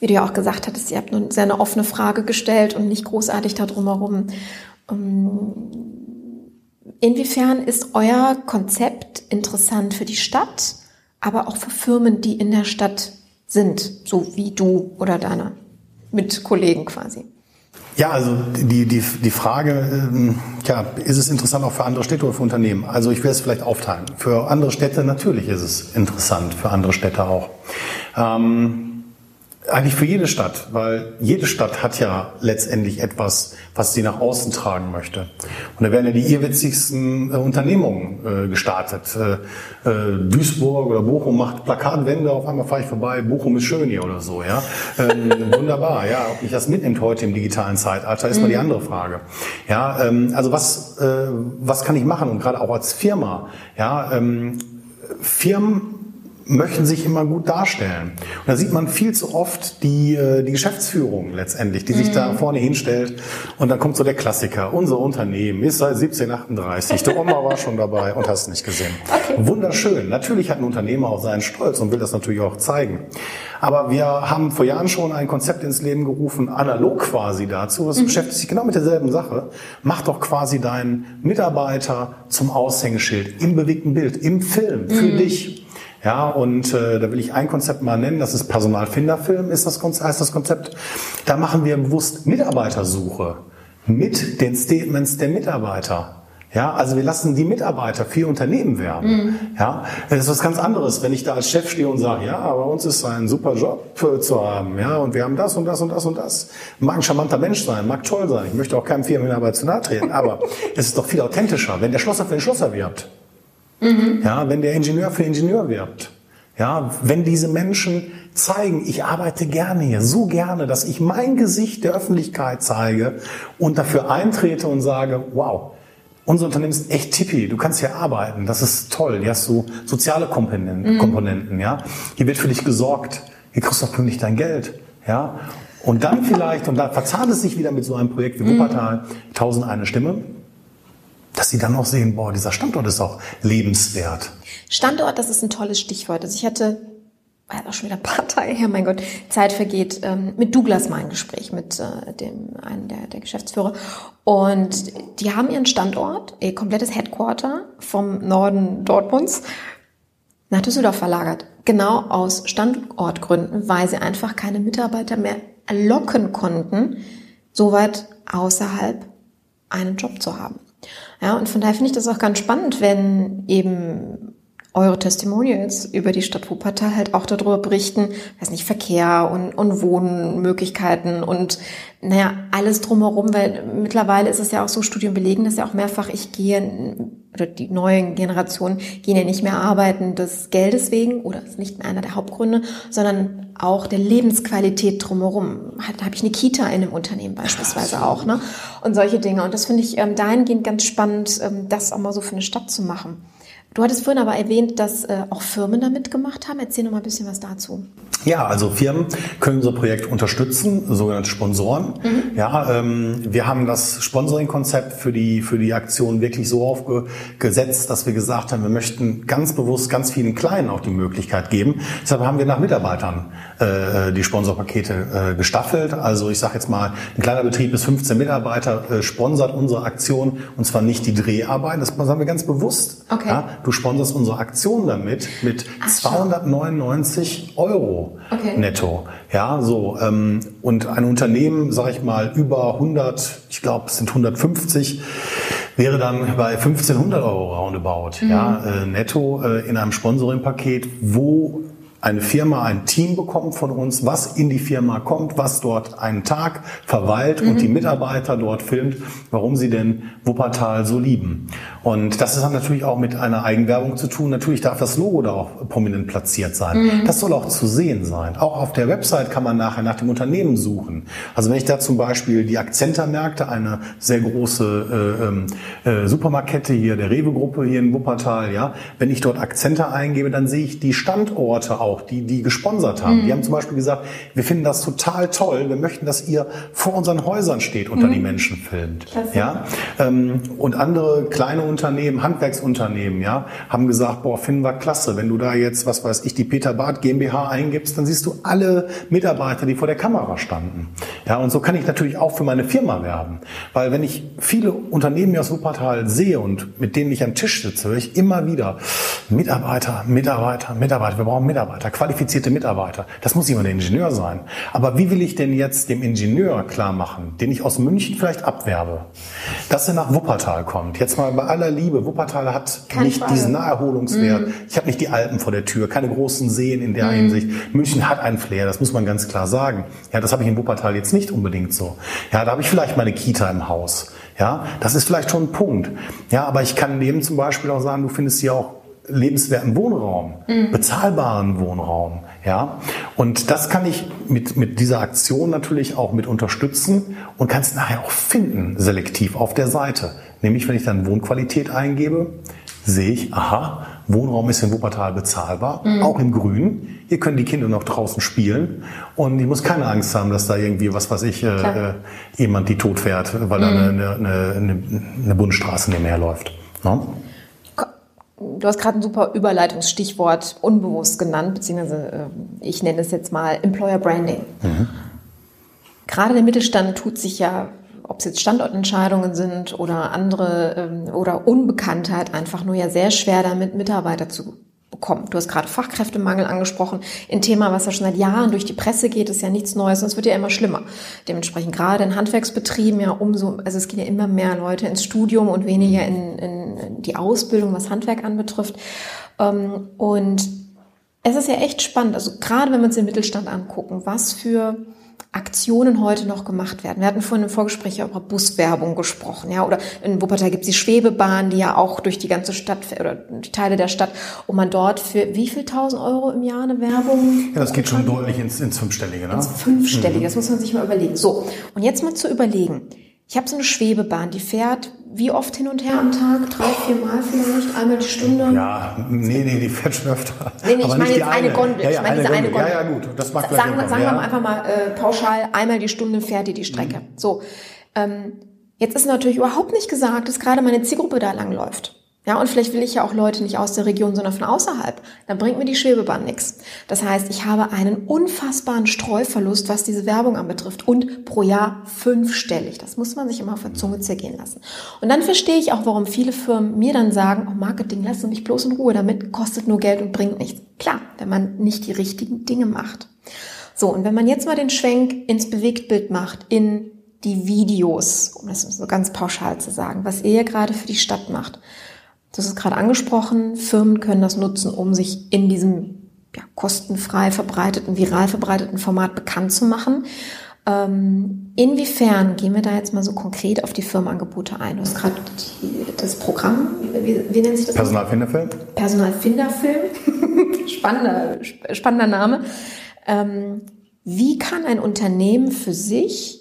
wie du ja auch gesagt hattest, ihr habt eine sehr eine offene Frage gestellt und nicht großartig da drumherum. Ähm, inwiefern ist euer Konzept interessant für die Stadt, aber auch für Firmen, die in der Stadt sind, so wie du oder deine Mitkollegen quasi? Ja, also die, die, die Frage, ähm, ja, ist es interessant auch für andere Städte oder für Unternehmen? Also ich will es vielleicht aufteilen. Für andere Städte natürlich ist es interessant, für andere Städte auch. Ähm, eigentlich für jede Stadt, weil jede Stadt hat ja letztendlich etwas, was sie nach außen tragen möchte. Und da werden ja die irrwitzigsten äh, Unternehmungen äh, gestartet. Äh, äh, Duisburg oder Bochum macht Plakatwände, auf einmal fahre ich vorbei, Bochum ist schön hier oder so. Ja, ähm, *laughs* Wunderbar, ja. Ob mich das mitnimmt heute im digitalen Zeitalter, ist mal die mhm. andere Frage. Ja, ähm, also was, äh, was kann ich machen? Und gerade auch als Firma, ja, ähm, Firmen möchten sich immer gut darstellen. Und da sieht man viel zu oft die, äh, die Geschäftsführung letztendlich, die sich mhm. da vorne hinstellt und dann kommt so der Klassiker, unser Unternehmen ist seit 1738, der Oma war schon dabei und hast nicht gesehen. Okay. Wunderschön. Natürlich hat ein Unternehmer auch seinen Stolz und will das natürlich auch zeigen. Aber wir haben vor Jahren schon ein Konzept ins Leben gerufen, analog quasi dazu. Es mhm. beschäftigt sich genau mit derselben Sache. Mach doch quasi deinen Mitarbeiter zum Aushängeschild im bewegten Bild, im Film, für mhm. dich. Ja, und äh, da will ich ein Konzept mal nennen, das ist Personalfinderfilm, ist das, heißt das Konzept. Da machen wir bewusst Mitarbeitersuche mit den Statements der Mitarbeiter. Ja, also wir lassen die Mitarbeiter für Unternehmen werben. Mhm. Ja, das ist was ganz anderes, wenn ich da als Chef stehe und sage, ja, bei uns ist ein super Job zu haben, ja, und wir haben das und das und das und das. Mag ein charmanter Mensch sein, mag toll sein. Ich möchte auch keinem Firmenmitarbeiter zu nahe treten, aber *laughs* es ist doch viel authentischer, wenn der Schlosser für den Schlosser wirbt. Mhm. Ja, wenn der Ingenieur für Ingenieur wirbt. Ja, wenn diese Menschen zeigen, ich arbeite gerne hier, so gerne, dass ich mein Gesicht der Öffentlichkeit zeige und dafür eintrete und sage, wow, unser Unternehmen ist echt tippi, du kannst hier arbeiten, das ist toll, hier hast so soziale Komponenten, mhm. Komponenten, ja. Hier wird für dich gesorgt, hier kriegst du auch pünktlich dein Geld, ja. Und dann vielleicht, und da verzahnt es sich wieder mit so einem Projekt wie mhm. Wuppertal, tausend eine Stimme, dass sie dann auch sehen, boah, dieser Standort ist auch lebenswert. Standort, das ist ein tolles Stichwort. Also ich hatte, war auch schon wieder ein paar Tage her, mein Gott, Zeit vergeht, ähm, mit Douglas mal ein Gespräch, mit äh, dem, einem der, der Geschäftsführer. Und die haben ihren Standort, ihr komplettes Headquarter vom Norden Dortmunds nach Düsseldorf verlagert. Genau aus Standortgründen, weil sie einfach keine Mitarbeiter mehr locken konnten, so weit außerhalb einen Job zu haben. Ja, und von daher finde ich das auch ganz spannend, wenn eben eure Testimonials über die Stadt Wuppertal halt auch darüber berichten, weiß nicht, Verkehr und, und Wohnmöglichkeiten und naja, alles drumherum, weil mittlerweile ist es ja auch so, Studien belegen das ja auch mehrfach, ich gehe, oder die neuen Generationen gehen ja nicht mehr arbeiten des Geldes wegen, oder ist nicht mehr einer der Hauptgründe, sondern auch der Lebensqualität drumherum. Da habe ich eine Kita in einem Unternehmen beispielsweise auch, ne? Und solche Dinge. Und das finde ich ähm, dahingehend ganz spannend, ähm, das auch mal so für eine Stadt zu machen. Du hattest vorhin aber erwähnt, dass äh, auch Firmen da mitgemacht haben. Erzähl noch mal ein bisschen was dazu. Ja, also Firmen können unser Projekt unterstützen, sogenannte Sponsoren. Mhm. Ja, ähm, wir haben das Sponsoring-Konzept für die, für die Aktion wirklich so aufgesetzt, dass wir gesagt haben, wir möchten ganz bewusst ganz vielen Kleinen auch die Möglichkeit geben. Deshalb haben wir nach Mitarbeitern äh, die Sponsorpakete äh, gestaffelt. Also ich sage jetzt mal, ein kleiner Betrieb bis 15 Mitarbeiter äh, sponsert unsere Aktion und zwar nicht die Dreharbeiten, das sagen wir ganz bewusst. Okay. Ja, du sponsorst unsere Aktion damit mit Ach, 299 Euro okay. netto. Ja, so ähm, und ein Unternehmen, sage ich mal, über 100, ich glaube, es sind 150 wäre dann bei 1500 Euro roundabout, mhm. ja, äh, netto äh, in einem Sponsoring-Paket, wo eine Firma ein Team bekommt von uns, was in die Firma kommt, was dort einen Tag verweilt mhm. und die Mitarbeiter dort filmt, warum sie denn Wuppertal so lieben. Und das ist dann natürlich auch mit einer Eigenwerbung zu tun. Natürlich darf das Logo da auch prominent platziert sein. Mhm. Das soll auch zu sehen sein. Auch auf der Website kann man nachher nach dem Unternehmen suchen. Also wenn ich da zum Beispiel die Akzenta-Märkte, eine sehr große äh, ähm, äh, Supermarktkette hier, der Rewe-Gruppe hier in Wuppertal, ja, wenn ich dort Akzenta eingebe, dann sehe ich die Standorte auch, die die gesponsert haben. Mhm. Die haben zum Beispiel gesagt, wir finden das total toll, wir möchten, dass ihr vor unseren Häusern steht, unter mhm. die Menschen filmt. Ja, ähm, und andere kleine Unternehmen, Handwerksunternehmen, ja, haben gesagt, boah, finden wir klasse. Wenn du da jetzt, was weiß ich, die Peter Barth GmbH eingibst, dann siehst du alle Mitarbeiter, die vor der Kamera standen. Ja, und so kann ich natürlich auch für meine Firma werben. Weil wenn ich viele Unternehmen aus Wuppertal sehe und mit denen ich am Tisch sitze, höre ich immer wieder Mitarbeiter, Mitarbeiter, Mitarbeiter. Wir brauchen Mitarbeiter, qualifizierte Mitarbeiter. Das muss immer der Ingenieur sein. Aber wie will ich denn jetzt dem Ingenieur klar machen, den ich aus München vielleicht abwerbe, dass er nach Wuppertal kommt? Jetzt mal bei aller Liebe, Wuppertal hat Kein nicht Frage. diesen Naherholungswert. Mm. Ich habe nicht die Alpen vor der Tür, keine großen Seen in der mm. Hinsicht. München hat einen Flair, das muss man ganz klar sagen. Ja, das habe ich in Wuppertal jetzt nicht unbedingt so. Ja, da habe ich vielleicht meine Kita im Haus. Ja, das ist vielleicht schon ein Punkt. Ja, aber ich kann neben zum Beispiel auch sagen, du findest hier auch lebenswerten Wohnraum, mhm. bezahlbaren Wohnraum. Ja, und das kann ich mit, mit dieser Aktion natürlich auch mit unterstützen und kann es nachher auch finden, selektiv auf der Seite. Nämlich, wenn ich dann Wohnqualität eingebe, sehe ich, aha, Wohnraum ist in Wuppertal bezahlbar, mhm. auch im Grün. Hier können die Kinder noch draußen spielen und ich muss keine Angst haben, dass da irgendwie, was weiß ich, äh, jemand die tot fährt, weil mhm. da eine, eine, eine, eine Bundesstraße nebenher läuft. No? Du hast gerade ein super Überleitungsstichwort unbewusst genannt, beziehungsweise äh, ich nenne es jetzt mal Employer Branding. Mhm. Gerade der Mittelstand tut sich ja ob es jetzt Standortentscheidungen sind oder andere ähm, oder Unbekanntheit einfach nur ja sehr schwer damit Mitarbeiter zu bekommen. Du hast gerade Fachkräftemangel angesprochen. Ein Thema, was ja schon seit Jahren durch die Presse geht, ist ja nichts Neues und es wird ja immer schlimmer. Dementsprechend gerade in Handwerksbetrieben ja umso, also es gehen ja immer mehr Leute ins Studium und weniger in, in die Ausbildung, was Handwerk anbetrifft. Ähm, und es ist ja echt spannend, also gerade wenn wir uns den Mittelstand angucken, was für Aktionen heute noch gemacht werden. Wir hatten vorhin im Vorgespräch über Buswerbung gesprochen, ja, oder in Wuppertal gibt es die Schwebebahn, die ja auch durch die ganze Stadt oder die Teile der Stadt, und man dort für wie viel tausend Euro im Jahr eine Werbung? Ja, das geht schon deutlich ins, ins Fünfstellige, ne? Ins Fünfstellige, mhm. das muss man sich mal überlegen. So, und jetzt mal zu überlegen. Ich habe so eine Schwebebahn, die fährt wie oft hin und her am Tag? Drei, vier Mal vielleicht? Einmal die Stunde? Ja, nee, nee, die fährt schon öfter. Nee, nee, ich meine jetzt eine Gondel. Ja, ja, ich meine diese eine Gondel. Ja, ja, gut. Das macht sagen, sagen ja. wir einfach mal äh, pauschal, einmal die Stunde fährt die die Strecke. Mhm. So, ähm, jetzt ist natürlich überhaupt nicht gesagt, dass gerade meine Zielgruppe da langläuft. Ja, und vielleicht will ich ja auch Leute nicht aus der Region, sondern von außerhalb. Dann bringt mir die Schwebebahn nichts. Das heißt, ich habe einen unfassbaren Streuverlust, was diese Werbung anbetrifft. Und pro Jahr fünfstellig. Das muss man sich immer auf der Zunge zergehen lassen. Und dann verstehe ich auch, warum viele Firmen mir dann sagen, oh Marketing, lass mich bloß in Ruhe damit, kostet nur Geld und bringt nichts. Klar, wenn man nicht die richtigen Dinge macht. So, und wenn man jetzt mal den Schwenk ins Bewegtbild macht, in die Videos, um das so ganz pauschal zu sagen, was ihr gerade für die Stadt macht, das ist gerade angesprochen. Firmen können das nutzen, um sich in diesem ja, kostenfrei verbreiteten, viral verbreiteten Format bekannt zu machen. Ähm, inwiefern gehen wir da jetzt mal so konkret auf die Firmenangebote ein? Du hast gerade das Programm, wie, wie nennt sich das? Personalfinderfilm. Personalfinderfilm. *laughs* spannender, spannender Name. Ähm, wie kann ein Unternehmen für sich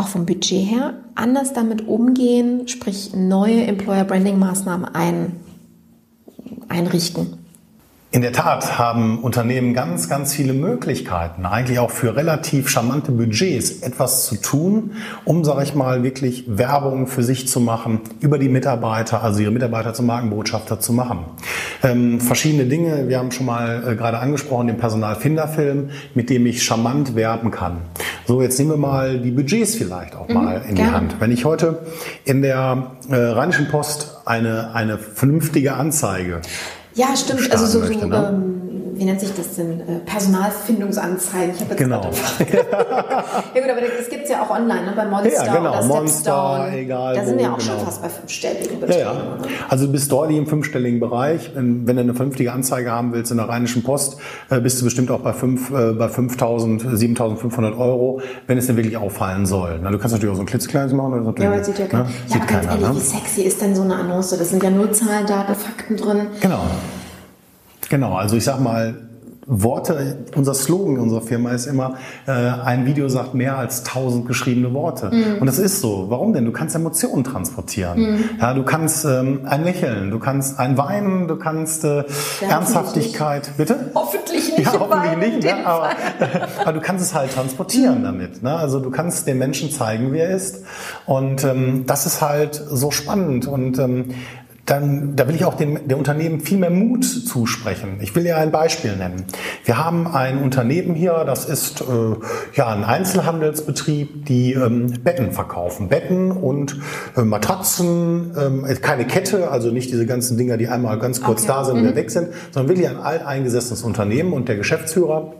auch vom Budget her anders damit umgehen, sprich neue Employer Branding Maßnahmen ein, einrichten? In der Tat haben Unternehmen ganz, ganz viele Möglichkeiten, eigentlich auch für relativ charmante Budgets etwas zu tun, um, sage ich mal, wirklich Werbung für sich zu machen, über die Mitarbeiter, also ihre Mitarbeiter zum Markenbotschafter zu machen. Ähm, verschiedene Dinge, wir haben schon mal äh, gerade angesprochen, den Personalfinderfilm, mit dem ich charmant werben kann. So, jetzt nehmen wir mal die Budgets vielleicht auch mal mhm, in die gerne. Hand. Wenn ich heute in der äh, Rheinischen Post eine, eine vernünftige Anzeige ja, stimmt. Also so, möchte, so ne? ähm, wie nennt sich das denn? Äh, Personalfindungsanzeigen. Ich habe jetzt genau. *laughs* ja gut, aber das gibt's ja auch online, ne? bei Monster ja, genau. oder Monster, egal. Da sind wir ja auch genau. schon fast bei fünfstelligen Beträgen. Ja, ja. Also du bist deutlich im fünfstelligen Bereich. Wenn du eine vernünftige Anzeige haben willst in der Rheinischen Post, äh, bist du bestimmt auch bei, fünf, äh, bei 5.000, 7.500 Euro, wenn es denn wirklich auffallen soll. Na, du kannst natürlich auch so ein klitzekleines machen. Das ja, aber sieht ja, kein, ne? ja sieht keiner, ehrlich, ne? wie sexy ist denn so eine Annonce? Das sind ja nur Zahlen, Daten, Fakten drin. Genau. Genau, also ich sag mal, Worte, unser Slogan unserer Firma ist immer, äh, ein Video sagt mehr als tausend geschriebene Worte. Mm. Und das ist so. Warum denn? Du kannst Emotionen transportieren. Mm. Ja, du kannst ähm, ein Lächeln, du kannst ein Weinen, du kannst äh, ja, Ernsthaftigkeit. Nicht. Bitte? Hoffentlich nicht. Ja, hoffentlich nicht. Ne? Aber, *laughs* aber, du kannst es halt transportieren mm. damit. Ne? Also du kannst den Menschen zeigen, wer er ist. Und ähm, das ist halt so spannend. Und ähm, dann da will ich auch dem, dem Unternehmen viel mehr Mut zusprechen. Ich will ja ein Beispiel nennen. Wir haben ein Unternehmen hier, das ist äh, ja ein Einzelhandelsbetrieb, die ähm, Betten verkaufen. Betten und äh, Matratzen, ähm, keine Kette, also nicht diese ganzen Dinger, die einmal ganz kurz okay. da sind und wieder mhm. weg sind, sondern wirklich ein alteingesessenes Unternehmen und der Geschäftsführer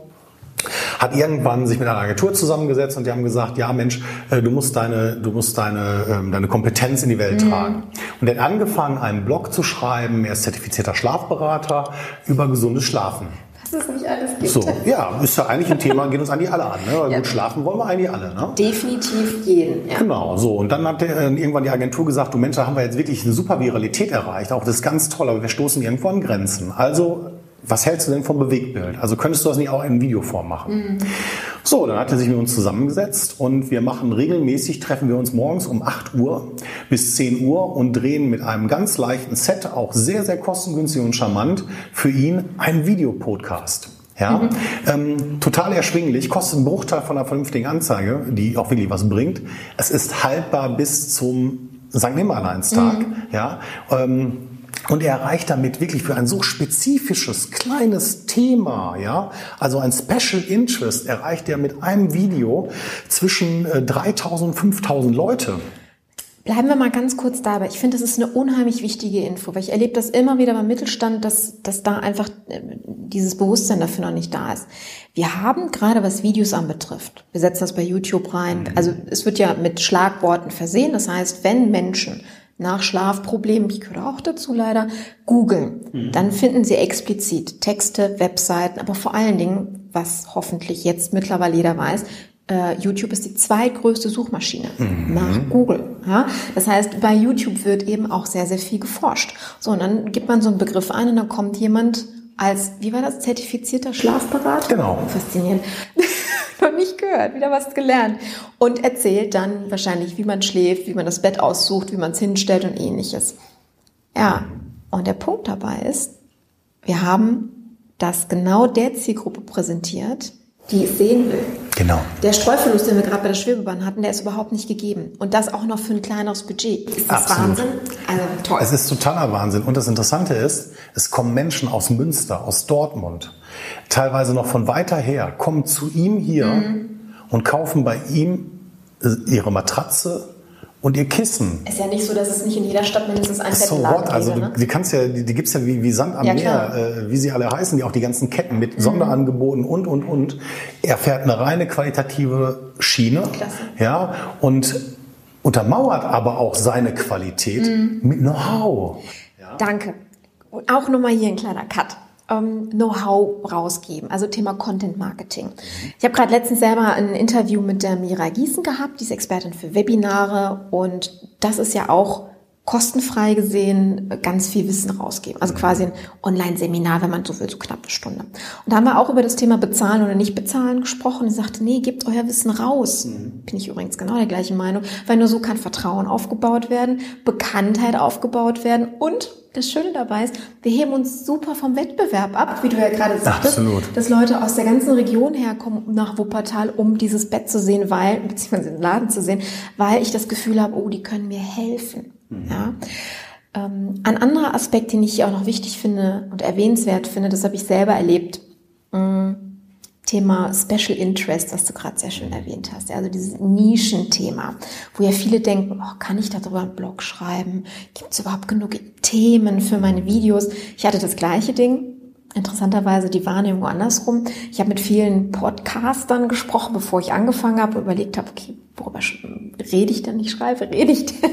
hat irgendwann sich mit einer Agentur zusammengesetzt und die haben gesagt, ja Mensch, äh, du musst deine, du musst deine, ähm, deine Kompetenz in die Welt mhm. tragen. Und er hat angefangen, einen Blog zu schreiben, er ist zertifizierter Schlafberater über gesundes Schlafen. Was es nicht alles gibt. So, ja, ist ja eigentlich ein *laughs* Thema, geht uns eigentlich alle an. Ne? Ja. Gut schlafen wollen wir eigentlich alle. Ne? Definitiv jeden. Ja. Genau, so. Und dann hat der, äh, irgendwann die Agentur gesagt, du Mensch, da haben wir jetzt wirklich eine super Viralität erreicht. Auch das ist ganz toll, aber wir stoßen irgendwo an Grenzen. Also was hältst du denn vom Bewegtbild? Also könntest du das nicht auch in Videoform machen? Mhm. So, dann hat er sich mit uns zusammengesetzt und wir machen regelmäßig, treffen wir uns morgens um 8 Uhr bis 10 Uhr und drehen mit einem ganz leichten Set, auch sehr, sehr kostengünstig und charmant, für ihn einen Videopodcast. Ja, mhm. ähm, total erschwinglich, kostet einen Bruchteil von einer vernünftigen Anzeige, die auch wirklich was bringt. Es ist haltbar bis zum St. Nimmerleinstag. Mhm. Ja, ähm, und er erreicht damit wirklich für ein so spezifisches, kleines Thema, ja, also ein Special Interest, erreicht er mit einem Video zwischen 3000 und 5000 Leute. Bleiben wir mal ganz kurz dabei. Ich finde, das ist eine unheimlich wichtige Info, weil ich erlebe das immer wieder beim Mittelstand, dass, dass da einfach äh, dieses Bewusstsein dafür noch nicht da ist. Wir haben gerade was Videos anbetrifft, wir setzen das bei YouTube rein, mhm. also es wird ja mit Schlagworten versehen. Das heißt, wenn Menschen nach Schlafproblemen, ich gehöre auch dazu leider, googeln, mhm. dann finden sie explizit Texte, Webseiten, aber vor allen Dingen, was hoffentlich jetzt mittlerweile jeder weiß, äh, YouTube ist die zweitgrößte Suchmaschine mhm. nach Google. Ja? Das heißt, bei YouTube wird eben auch sehr, sehr viel geforscht. So, und dann gibt man so einen Begriff ein und dann kommt jemand als, wie war das, zertifizierter Schlafberater? Genau. Faszinierend. *laughs* Noch nicht gehört, wieder was gelernt. Und erzählt dann wahrscheinlich, wie man schläft, wie man das Bett aussucht, wie man es hinstellt und ähnliches. Ja, und der Punkt dabei ist, wir haben das genau der Zielgruppe präsentiert, die es sehen will. Genau. Der Streuverlust, den wir gerade bei der Schwebebahn hatten, der ist überhaupt nicht gegeben. Und das auch noch für ein kleineres Budget. Ist das Absolut. Wahnsinn? Also toll. Es ist totaler Wahnsinn. Und das Interessante ist, es kommen Menschen aus Münster, aus Dortmund, teilweise noch von weiter her, kommen zu ihm hier mhm. und kaufen bei ihm äh, ihre Matratze, und ihr Kissen. Ist ja nicht so, dass es nicht in jeder Stadt mindestens ein so what? Also ne? die kannst ja, die, die gibt's ja wie, wie Sand am ja, Meer, äh, wie sie alle heißen, die auch die ganzen Ketten mit mhm. Sonderangeboten und und und. Er fährt eine reine qualitative Schiene, Klasse. ja und untermauert aber auch seine Qualität mhm. mit Know-how. Ja. Danke. Auch nochmal hier ein kleiner Cut ähm, Know-how rausgeben, also Thema Content Marketing. Ich habe gerade letztens selber ein Interview mit der Mira Gießen gehabt, die ist Expertin für Webinare und das ist ja auch kostenfrei gesehen ganz viel Wissen rausgeben. Also quasi ein Online-Seminar, wenn man so will, so knapp eine Stunde. Und da haben wir auch über das Thema Bezahlen oder nicht bezahlen gesprochen. Sie sagte, nee, gebt euer Wissen raus. Mhm. Bin ich übrigens genau der gleichen Meinung, weil nur so kann Vertrauen aufgebaut werden, Bekanntheit aufgebaut werden und das Schöne dabei ist, wir heben uns super vom Wettbewerb ab, wie du ja gerade sagtest, Absolut. dass Leute aus der ganzen Region herkommen nach Wuppertal, um dieses Bett zu sehen, weil, beziehungsweise den Laden zu sehen, weil ich das Gefühl habe, oh, die können mir helfen. Mhm. Ja. Ähm, ein anderer Aspekt, den ich auch noch wichtig finde und erwähnenswert finde, das habe ich selber erlebt. Mm, Thema Special Interest, was du gerade sehr schön erwähnt hast. Also dieses Nischenthema, wo ja viele denken, oh, kann ich darüber einen Blog schreiben? Gibt es überhaupt genug Themen für meine Videos? Ich hatte das gleiche Ding interessanterweise die Wahrnehmung andersrum. Ich habe mit vielen Podcastern gesprochen, bevor ich angefangen habe, überlegt habe, okay, worüber rede ich denn? Ich schreibe, *laughs* rede ich denn?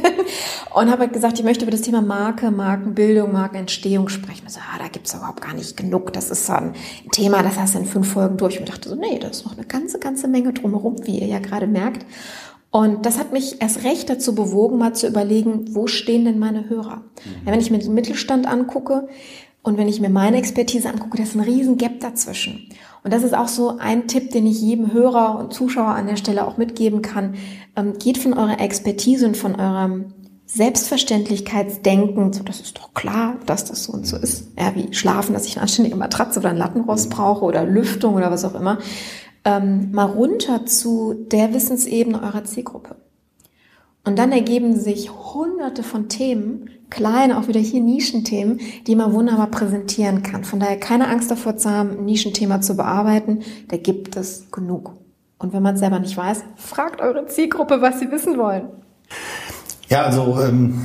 Und habe halt gesagt, ich möchte über das Thema Marke, Markenbildung, Markenentstehung sprechen. Ich so, ah, da gibt's überhaupt gar nicht genug. Das ist so ein Thema, das hast du in fünf Folgen durch. Und dachte so, nee, da ist noch eine ganze, ganze Menge drumherum, wie ihr ja gerade merkt. Und das hat mich erst recht dazu bewogen, mal zu überlegen, wo stehen denn meine Hörer? Mhm. Ja, wenn ich mir den Mittelstand angucke, und wenn ich mir meine Expertise angucke, da ist ein riesen Gap dazwischen. Und das ist auch so ein Tipp, den ich jedem Hörer und Zuschauer an der Stelle auch mitgeben kann. Ähm, geht von eurer Expertise und von eurem Selbstverständlichkeitsdenken, so das ist doch klar, dass das so und so ist. Ja, wie schlafen, dass ich eine anständige Matratze oder ein Lattenrost brauche oder Lüftung oder was auch immer. Ähm, mal runter zu der Wissensebene eurer Zielgruppe. Und dann ergeben sich hunderte von Themen, kleine, auch wieder hier Nischenthemen, die man wunderbar präsentieren kann. Von daher keine Angst davor zu haben, ein Nischenthema zu bearbeiten. Da gibt es genug. Und wenn man es selber nicht weiß, fragt eure Zielgruppe, was sie wissen wollen. Ja, also ähm,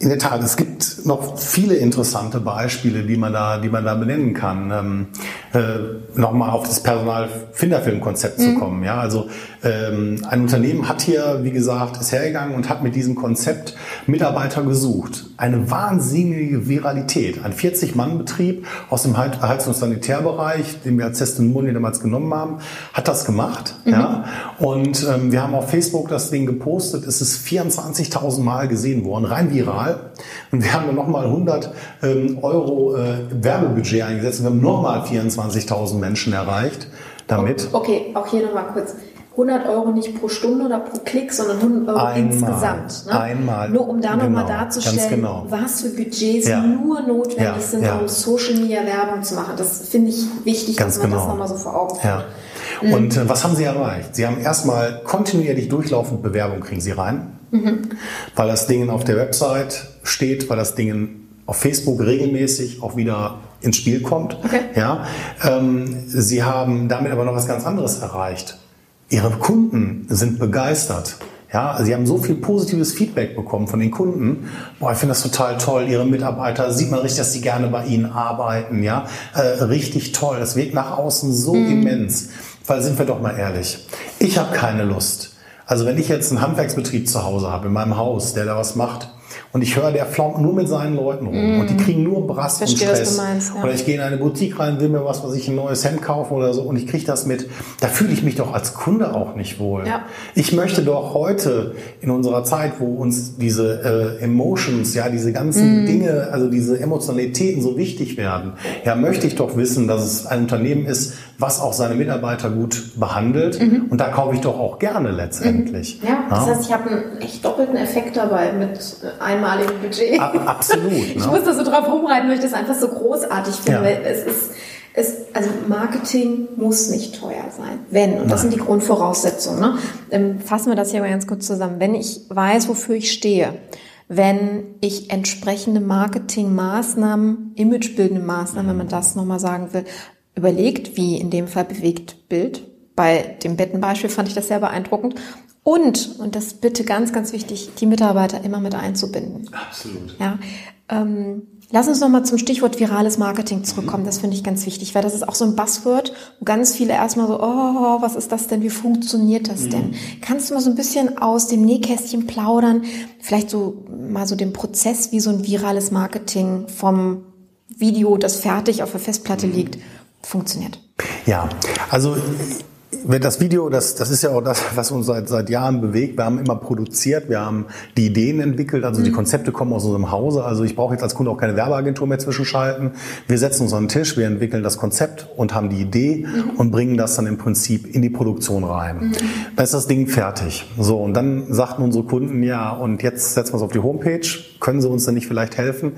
in der Tat, es gibt noch viele interessante Beispiele, die man da, die man da benennen kann. Ähm, äh, Nochmal auf das Personalfinderfilmkonzept mhm. zu kommen. Ja, also ähm, ein Unternehmen hat hier, wie gesagt, ist hergegangen und hat mit diesem Konzept Mitarbeiter gesucht. Eine wahnsinnige Viralität. Ein 40-Mann-Betrieb aus dem Heizungs- und Sanitärbereich, den wir als Testimonial damals genommen haben, hat das gemacht. Mhm. Ja, und ähm, wir haben auf Facebook das Ding gepostet. Es ist 24.000 Mal gesehen worden, rein viral. Und wir haben dann nochmal 100 ähm, Euro äh, Werbebudget eingesetzt und wir haben nochmal 24.000 Menschen erreicht damit. Okay, auch hier nochmal kurz. 100 Euro nicht pro Stunde oder pro Klick, sondern 100 Euro einmal, insgesamt. Ne? Einmal. Nur um da genau, nochmal darzustellen, genau. was für Budgets ja. nur notwendig ja, sind, ja. um Social Media Werbung zu machen. Das finde ich wichtig, Ganz dass man genau. das nochmal so vor Augen führt. Mhm. Und äh, was haben Sie erreicht? Sie haben erstmal kontinuierlich durchlaufend Bewerbung kriegen Sie rein, mhm. weil das Ding auf der Website steht, weil das Ding auf Facebook regelmäßig auch wieder ins Spiel kommt. Okay. Ja, ähm, Sie haben damit aber noch was ganz anderes erreicht. Ihre Kunden sind begeistert. Ja, sie haben so viel positives Feedback bekommen von den Kunden. Boah, ich finde das total toll. Ihre Mitarbeiter sieht man richtig, dass sie gerne bei ihnen arbeiten. Ja, äh, richtig toll. Das wirkt nach außen so mhm. immens. Weil sind wir doch mal ehrlich. Ich habe keine Lust. Also wenn ich jetzt einen Handwerksbetrieb zu Hause habe in meinem Haus, der da was macht, und ich höre, der flaumt nur mit seinen Leuten rum. Mm. Und die kriegen nur Brass Verstehe, und Stress. Meinst, ja. Oder ich gehe in eine Boutique rein, will mir was, was ich ein neues Hemd kaufen oder so und ich kriege das mit. Da fühle ich mich doch als Kunde auch nicht wohl. Ja. Ich möchte doch heute in unserer Zeit, wo uns diese äh, Emotions, ja, diese ganzen mm. Dinge, also diese Emotionalitäten so wichtig werden, ja, möchte ich doch wissen, dass es ein Unternehmen ist, was auch seine Mitarbeiter gut behandelt. Mhm. Und da kaufe ich doch auch gerne letztendlich. Mhm. Ja, das heißt, ich habe einen echt doppelten Effekt dabei mit einmaligem Budget. A absolut. *laughs* ich ne? muss da so drauf rumreiten, weil ich das einfach so großartig finde. Ja. Es ist, es, also Marketing muss nicht teuer sein. Wenn, und das Nein. sind die Grundvoraussetzungen. Ne? Ähm, fassen wir das hier mal ganz kurz zusammen. Wenn ich weiß, wofür ich stehe, wenn ich entsprechende Marketingmaßnahmen, imagebildende Maßnahmen, wenn man das nochmal sagen will, überlegt, wie in dem Fall bewegt Bild. Bei dem Bettenbeispiel fand ich das sehr beeindruckend. Und, und das bitte ganz, ganz wichtig, die Mitarbeiter immer mit einzubinden. Absolut. Ja, ähm, lass uns nochmal zum Stichwort virales Marketing zurückkommen. Das finde ich ganz wichtig, weil das ist auch so ein Buzzword, wo ganz viele erstmal so, oh, was ist das denn? Wie funktioniert das denn? Mhm. Kannst du mal so ein bisschen aus dem Nähkästchen plaudern? Vielleicht so mal so den Prozess, wie so ein virales Marketing vom Video, das fertig auf der Festplatte mhm. liegt, funktioniert. Ja, also das Video, das, das ist ja auch das, was uns seit, seit Jahren bewegt. Wir haben immer produziert, wir haben die Ideen entwickelt, also mhm. die Konzepte kommen aus unserem Hause. Also ich brauche jetzt als Kunde auch keine Werbeagentur mehr zwischenschalten. Wir setzen uns an den Tisch, wir entwickeln das Konzept und haben die Idee mhm. und bringen das dann im Prinzip in die Produktion rein. Mhm. Dann ist das Ding fertig. So, und dann sagten unsere Kunden, ja, und jetzt setzen wir es auf die Homepage. Können Sie uns denn nicht vielleicht helfen?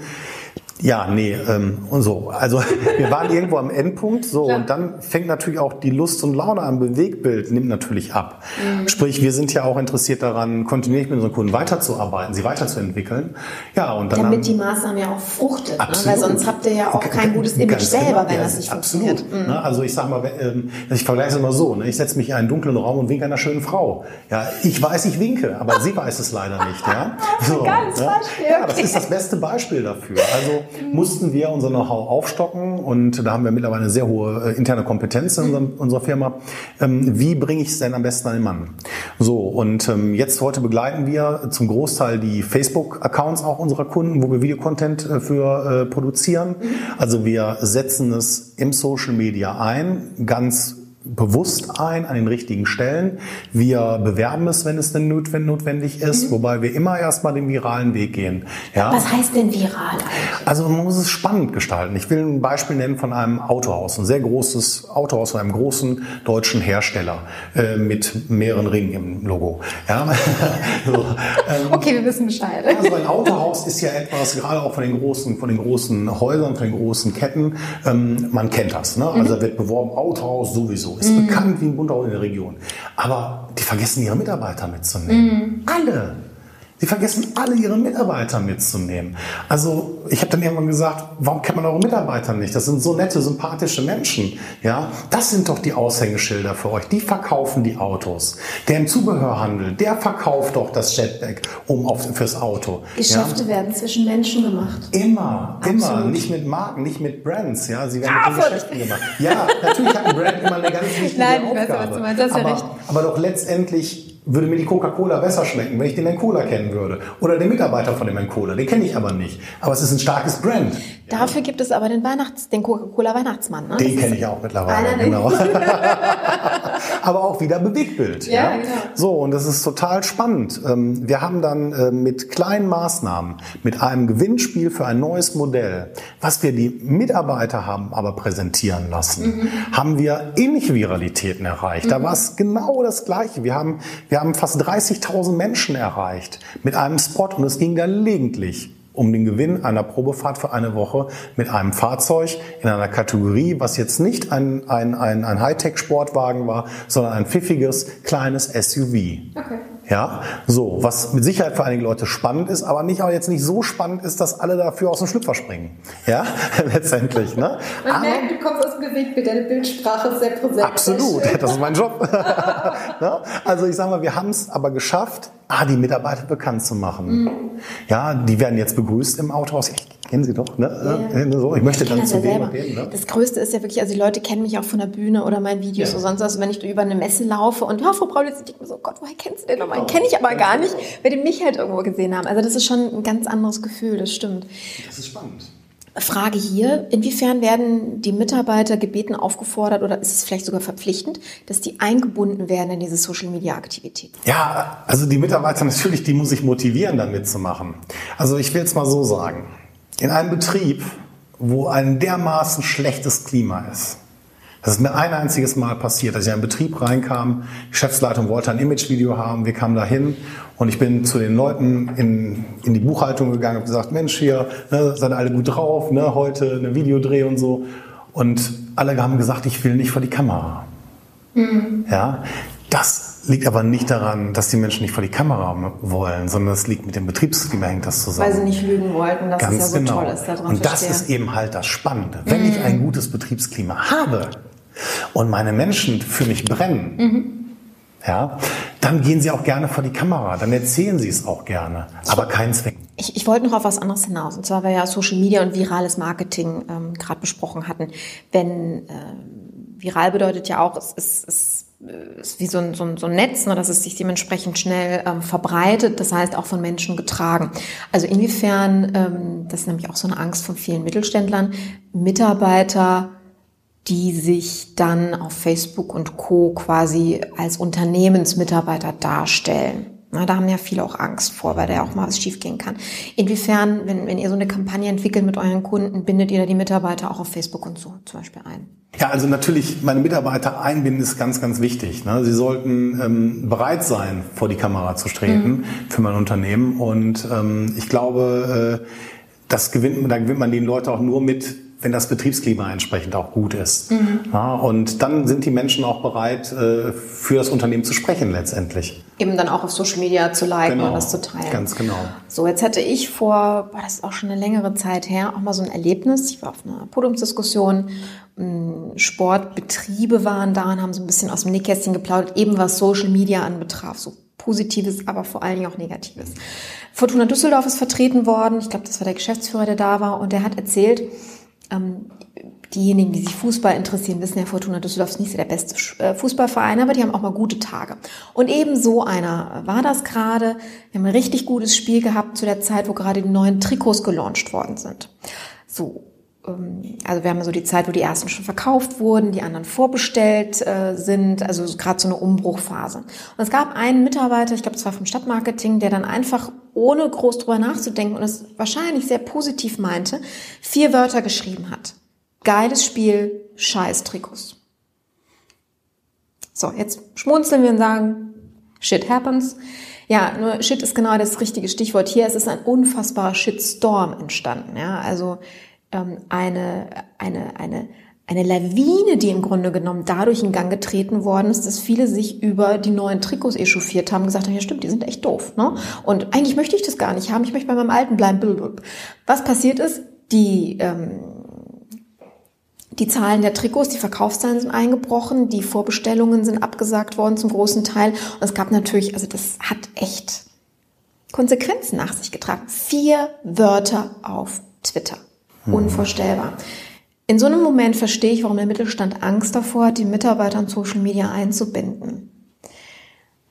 Ja, nee, ähm, und so. Also *laughs* wir waren irgendwo am Endpunkt, so Klar. und dann fängt natürlich auch die Lust und Laune am Bewegbild nimmt natürlich ab. Mhm. Sprich, wir sind ja auch interessiert daran, kontinuierlich mit unseren Kunden weiterzuarbeiten, sie weiterzuentwickeln. Ja, und dann damit haben, die Maßnahmen ja auch fruchtet, ne? weil sonst habt ihr ja auch kein gutes Image selber, genau. wenn ja, das nicht absolut. funktioniert. Mhm. Ne? Also ich sag mal, ähm, ich vergleiche es immer so: ne? Ich setze mich in einen dunklen Raum und winke einer schönen Frau. Ja, ich weiß, ich winke, aber sie weiß es leider nicht. Ja, *laughs* so, Ganz ne? Beispiel. Ja, das ist das beste Beispiel dafür. Also mussten wir unser Know-how aufstocken und da haben wir mittlerweile eine sehr hohe äh, interne Kompetenz in unserem, unserer Firma. Ähm, wie bringe ich es denn am besten an den Mann? So, und ähm, jetzt heute begleiten wir zum Großteil die Facebook-Accounts auch unserer Kunden, wo wir Videocontent äh, für äh, produzieren. Also wir setzen es im Social Media ein, ganz bewusst ein an den richtigen Stellen. Wir bewerben es, wenn es denn notwendig ist, mhm. wobei wir immer erstmal den viralen Weg gehen. Ja. Was heißt denn viral eigentlich? Also man muss es spannend gestalten. Ich will ein Beispiel nennen von einem Autohaus, ein sehr großes Autohaus von einem großen deutschen Hersteller äh, mit mehreren Ringen im Logo. Ja. *laughs* so, ähm, okay, wir wissen Bescheid. Also ein Autohaus ist ja etwas, gerade auch von den großen, von den großen Häusern, von den großen Ketten, ähm, man kennt das. Ne? Also mhm. wird beworben, Autohaus sowieso ist mhm. bekannt wie ein Bundau in der Region. Aber die vergessen ihre Mitarbeiter mitzunehmen. Mhm. Alle. Sie vergessen alle ihre Mitarbeiter mitzunehmen. Also ich habe dann irgendwann gesagt, warum kennt man eure Mitarbeiter nicht? Das sind so nette, sympathische Menschen. Ja, das sind doch die Aushängeschilder für euch. Die verkaufen die Autos. Der im Zubehörhandel, der verkauft doch das Jetpack um auf, fürs Auto. Geschäfte ja? werden zwischen Menschen gemacht. Immer, Absolut. immer. Nicht mit Marken, nicht mit Brands. Ja, sie werden ah, mit Geschäften gemacht. Ja, natürlich hat ein Brand immer eine ganz *laughs* wichtige Nein, Aufgabe. Weiß, was du meinst. Das ist aber, ja recht. aber doch letztendlich würde mir die Coca-Cola besser schmecken, wenn ich den Cola kennen würde. Oder den Mitarbeiter von dem Cola, den kenne ich aber nicht. Aber es ist ein starkes Brand. Dafür gibt es aber den Weihnachts-, den Coca-Cola Weihnachtsmann. Ne? Den kenne ich auch mittlerweile, genau. *laughs* aber auch wieder Bewegtbild. Ja, ja, genau. So, und das ist total spannend. Ähm, wir haben dann äh, mit kleinen Maßnahmen, mit einem Gewinnspiel für ein neues Modell, was wir die Mitarbeiter haben aber präsentieren lassen, mhm. haben wir ähnliche Viralitäten erreicht. Mhm. Da war es genau das Gleiche. Wir haben wir haben fast 30.000 Menschen erreicht mit einem Spot und es ging gelegentlich um den Gewinn einer Probefahrt für eine Woche mit einem Fahrzeug in einer Kategorie, was jetzt nicht ein, ein, ein, ein Hightech-Sportwagen war, sondern ein pfiffiges, kleines SUV. Okay. Ja, so, was mit Sicherheit für einige Leute spannend ist, aber nicht auch jetzt nicht so spannend ist, dass alle dafür aus dem Schlüpfer springen. Ja, *laughs* letztendlich. Ne? Man aber, merkt, du kommst aus dem Bewegtbild, deine Bildsprache ist sehr präsent. Absolut, *laughs* das ist mein Job. *laughs* ne? Also ich sage mal, wir haben es aber geschafft, ah, die Mitarbeiter bekannt zu machen. Mhm. Ja, die werden jetzt begrüßt im Autohaus. Kennen Sie doch, ne? Yeah. So, ich möchte ich dann zu dem, dem ne? Das Größte ist ja wirklich, also die Leute kennen mich auch von der Bühne oder meinen Videos ja. oder sonst was. Wenn ich über eine Messe laufe und, ja, Frau Braulitz, ich denke mir so, Gott, woher kennst du den nochmal? Den kenne ich aber gar nicht, weil die mich halt irgendwo gesehen haben. Also das ist schon ein ganz anderes Gefühl, das stimmt. Das ist spannend. Frage hier, inwiefern werden die Mitarbeiter gebeten, aufgefordert oder ist es vielleicht sogar verpflichtend, dass die eingebunden werden in diese Social-Media-Aktivität? Ja, also die Mitarbeiter natürlich, die muss ich motivieren, da mitzumachen. Also ich will es mal so sagen. In einem Betrieb, wo ein dermaßen schlechtes Klima ist, das ist mir ein einziges Mal passiert, dass ich in einen Betrieb reinkam, die Geschäftsleitung wollte ein Imagevideo haben, wir kamen dahin und ich bin zu den Leuten in, in die Buchhaltung gegangen und gesagt, Mensch, hier, ne, seid alle gut drauf, ne, heute eine Videodreh und so. Und alle haben gesagt, ich will nicht vor die Kamera. Mhm. Ja, das liegt aber nicht daran, dass die Menschen nicht vor die Kamera wollen, sondern es liegt mit dem Betriebsklima hängt das zusammen. Weil sie nicht lügen wollten, dass Ganz es ja so genau. toll ist. Daran und das ist eben halt das Spannende. Wenn mhm. ich ein gutes Betriebsklima habe und meine Menschen für mich brennen, mhm ja, dann gehen Sie auch gerne vor die Kamera, dann erzählen Sie es auch gerne, aber keinen Zweck. Ich, ich wollte noch auf was anderes hinaus, und zwar, weil wir ja Social Media und virales Marketing ähm, gerade besprochen hatten. Wenn äh, viral bedeutet ja auch, es ist, es ist wie so ein, so ein, so ein Netz, ne, dass es sich dementsprechend schnell ähm, verbreitet, das heißt auch von Menschen getragen. Also inwiefern, ähm, das ist nämlich auch so eine Angst von vielen Mittelständlern, Mitarbeiter die sich dann auf Facebook und Co. quasi als Unternehmensmitarbeiter darstellen. Na, da haben ja viele auch Angst vor, weil da ja auch mal was schiefgehen kann. Inwiefern, wenn, wenn ihr so eine Kampagne entwickelt mit euren Kunden, bindet ihr da die Mitarbeiter auch auf Facebook und so zum Beispiel ein? Ja, also natürlich, meine Mitarbeiter einbinden ist ganz, ganz wichtig. Ne? Sie sollten ähm, bereit sein, vor die Kamera zu treten mhm. für mein Unternehmen. Und ähm, ich glaube, äh, das gewinnt, da gewinnt man die Leute auch nur mit, wenn das Betriebsklima entsprechend auch gut ist. Mhm. Ja, und dann sind die Menschen auch bereit, äh, für das Unternehmen zu sprechen letztendlich. Eben dann auch auf Social Media zu liken genau, und das zu teilen. Ganz genau. So, jetzt hatte ich vor, boah, das ist auch schon eine längere Zeit her, auch mal so ein Erlebnis. Ich war auf einer Podiumsdiskussion, hm, Sportbetriebe waren da und haben so ein bisschen aus dem Nähkästchen geplaudert, eben was Social Media anbetraf. So Positives, aber vor allen Dingen auch Negatives. Fortuna Düsseldorf ist vertreten worden. Ich glaube, das war der Geschäftsführer, der da war. Und der hat erzählt, ähm, diejenigen, die sich Fußball interessieren, wissen ja, Fortuna Düsseldorf ist nicht der beste äh, Fußballverein, aber die haben auch mal gute Tage. Und eben so einer war das gerade. Wir haben ein richtig gutes Spiel gehabt zu der Zeit, wo gerade die neuen Trikots gelauncht worden sind. So, ähm, also wir haben so die Zeit, wo die ersten schon verkauft wurden, die anderen vorbestellt äh, sind, also gerade so eine Umbruchphase. Und es gab einen Mitarbeiter, ich glaube, es war vom Stadtmarketing, der dann einfach ohne groß drüber nachzudenken und es wahrscheinlich sehr positiv meinte, vier Wörter geschrieben hat. Geiles Spiel, scheiß Trikots. So, jetzt schmunzeln wir und sagen, shit happens. Ja, nur Shit ist genau das richtige Stichwort hier. Es ist ein unfassbarer Shitstorm entstanden. Ja, also ähm, eine, eine, eine, eine Lawine, die im Grunde genommen dadurch in Gang getreten worden ist, dass viele sich über die neuen Trikots echauffiert haben, gesagt haben, ja stimmt, die sind echt doof. Ne? Und eigentlich möchte ich das gar nicht haben, ich möchte bei meinem alten bleiben. Was passiert ist, die, ähm, die Zahlen der Trikots, die Verkaufszahlen sind eingebrochen, die Vorbestellungen sind abgesagt worden zum großen Teil. Und es gab natürlich, also das hat echt Konsequenzen nach sich getragen. Vier Wörter auf Twitter. Mhm. Unvorstellbar. In so einem Moment verstehe ich, warum der Mittelstand Angst davor hat, die Mitarbeiter in Social Media einzubinden.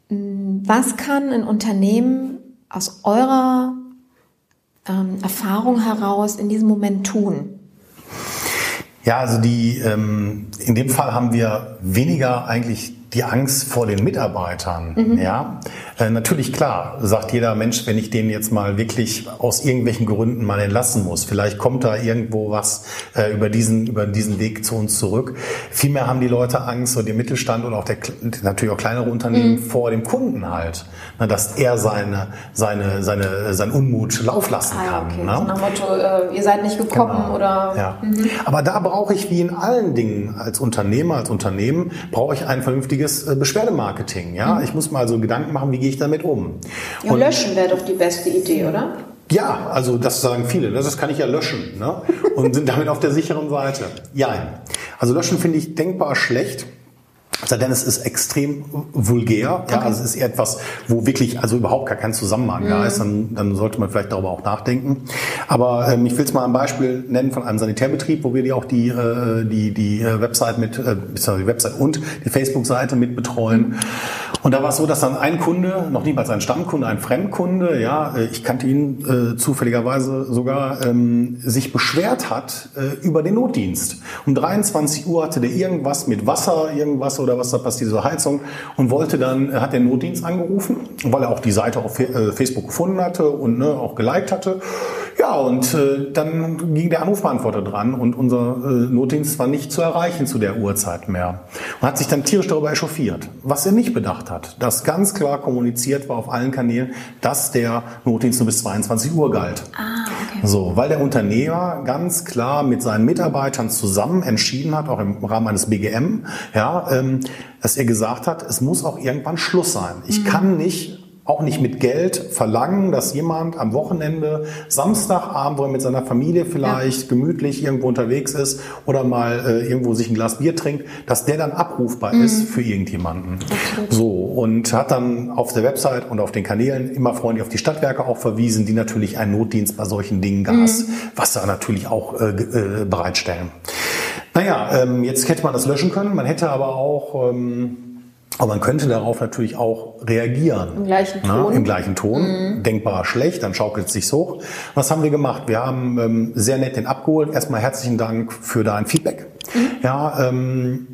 Was kann ein Unternehmen aus eurer ähm, Erfahrung heraus in diesem Moment tun? Ja, also die ähm, in dem Fall haben wir weniger eigentlich die Angst vor den Mitarbeitern. Mhm. Ja, natürlich klar, sagt jeder Mensch, wenn ich den jetzt mal wirklich aus irgendwelchen Gründen mal entlassen muss, vielleicht kommt da irgendwo was äh, über diesen über diesen Weg zu uns zurück. Vielmehr haben die Leute Angst, so der Mittelstand und auch der natürlich auch kleinere Unternehmen mhm. vor dem Kunden halt, ne, dass er seine seine seine sein Unmut Lauf lassen ah, kann. Okay. Ne? Nach Motto, äh, ihr seid nicht gekommen genau. oder. Ja. Mhm. Aber da brauche ich wie in allen Dingen als Unternehmer als Unternehmen brauche ich ein vernünftiges äh, Beschwerdemarketing. Ja, mhm. ich muss mal so Gedanken machen, wie gehe ich damit um? Ja, löschen wäre doch die beste Idee, oder? Ja, also das sagen viele, ne? das kann ich ja löschen ne? und sind damit auf der sicheren Seite. Ja, also löschen finde ich denkbar schlecht. Denn es ist extrem vulgär. Okay. Ja, also es ist etwas, wo wirklich also überhaupt gar kein Zusammenhang mhm. da ist. Dann, dann sollte man vielleicht darüber auch nachdenken. Aber ähm, ich will es mal ein Beispiel nennen von einem Sanitärbetrieb, wo wir die auch die äh, die die äh, Website mit äh, die Website und die Facebook-Seite mit betreuen. Und da war es so, dass dann ein Kunde, noch niemals ein Stammkunde, ein Fremdkunde, ja, äh, ich kannte ihn äh, zufälligerweise sogar, ähm, sich beschwert hat äh, über den Notdienst. Um 23 Uhr hatte der irgendwas mit Wasser, irgendwas oder was da passiert, so Heizung, und wollte dann, hat den Notdienst angerufen, weil er auch die Seite auf äh, Facebook gefunden hatte und ne, auch geliked hatte. Ja, und äh, dann ging der Anrufbeantworter dran und unser äh, Notdienst war nicht zu erreichen zu der Uhrzeit mehr. Und hat sich dann tierisch darüber echauffiert. Was er nicht bedacht hat, dass ganz klar kommuniziert war auf allen Kanälen, dass der Notdienst nur bis 22 Uhr galt. Ah, okay. So, weil der Unternehmer ganz klar mit seinen Mitarbeitern zusammen entschieden hat, auch im Rahmen eines BGM, ja, ähm, dass er gesagt hat, es muss auch irgendwann Schluss sein. Ich mhm. kann nicht auch nicht mit Geld verlangen, dass jemand am Wochenende, Samstagabend, wo er mit seiner Familie vielleicht ja. gemütlich irgendwo unterwegs ist oder mal äh, irgendwo sich ein Glas Bier trinkt, dass der dann abrufbar mhm. ist für irgendjemanden. Absolut. So und hat dann auf der Website und auf den Kanälen immer freundlich auf die Stadtwerke auch verwiesen, die natürlich einen Notdienst bei solchen Dingen Gas, mhm. Wasser natürlich auch äh, äh, bereitstellen. Naja, ähm, jetzt hätte man das löschen können, man hätte aber auch ähm, aber man könnte darauf natürlich auch reagieren. Im gleichen? Ton. Na, Im gleichen Ton. Mhm. Denkbar schlecht, dann schaukelt es sich hoch. Was haben wir gemacht? Wir haben ähm, sehr nett den abgeholt. Erstmal herzlichen Dank für dein Feedback. Mhm. Ja, ähm,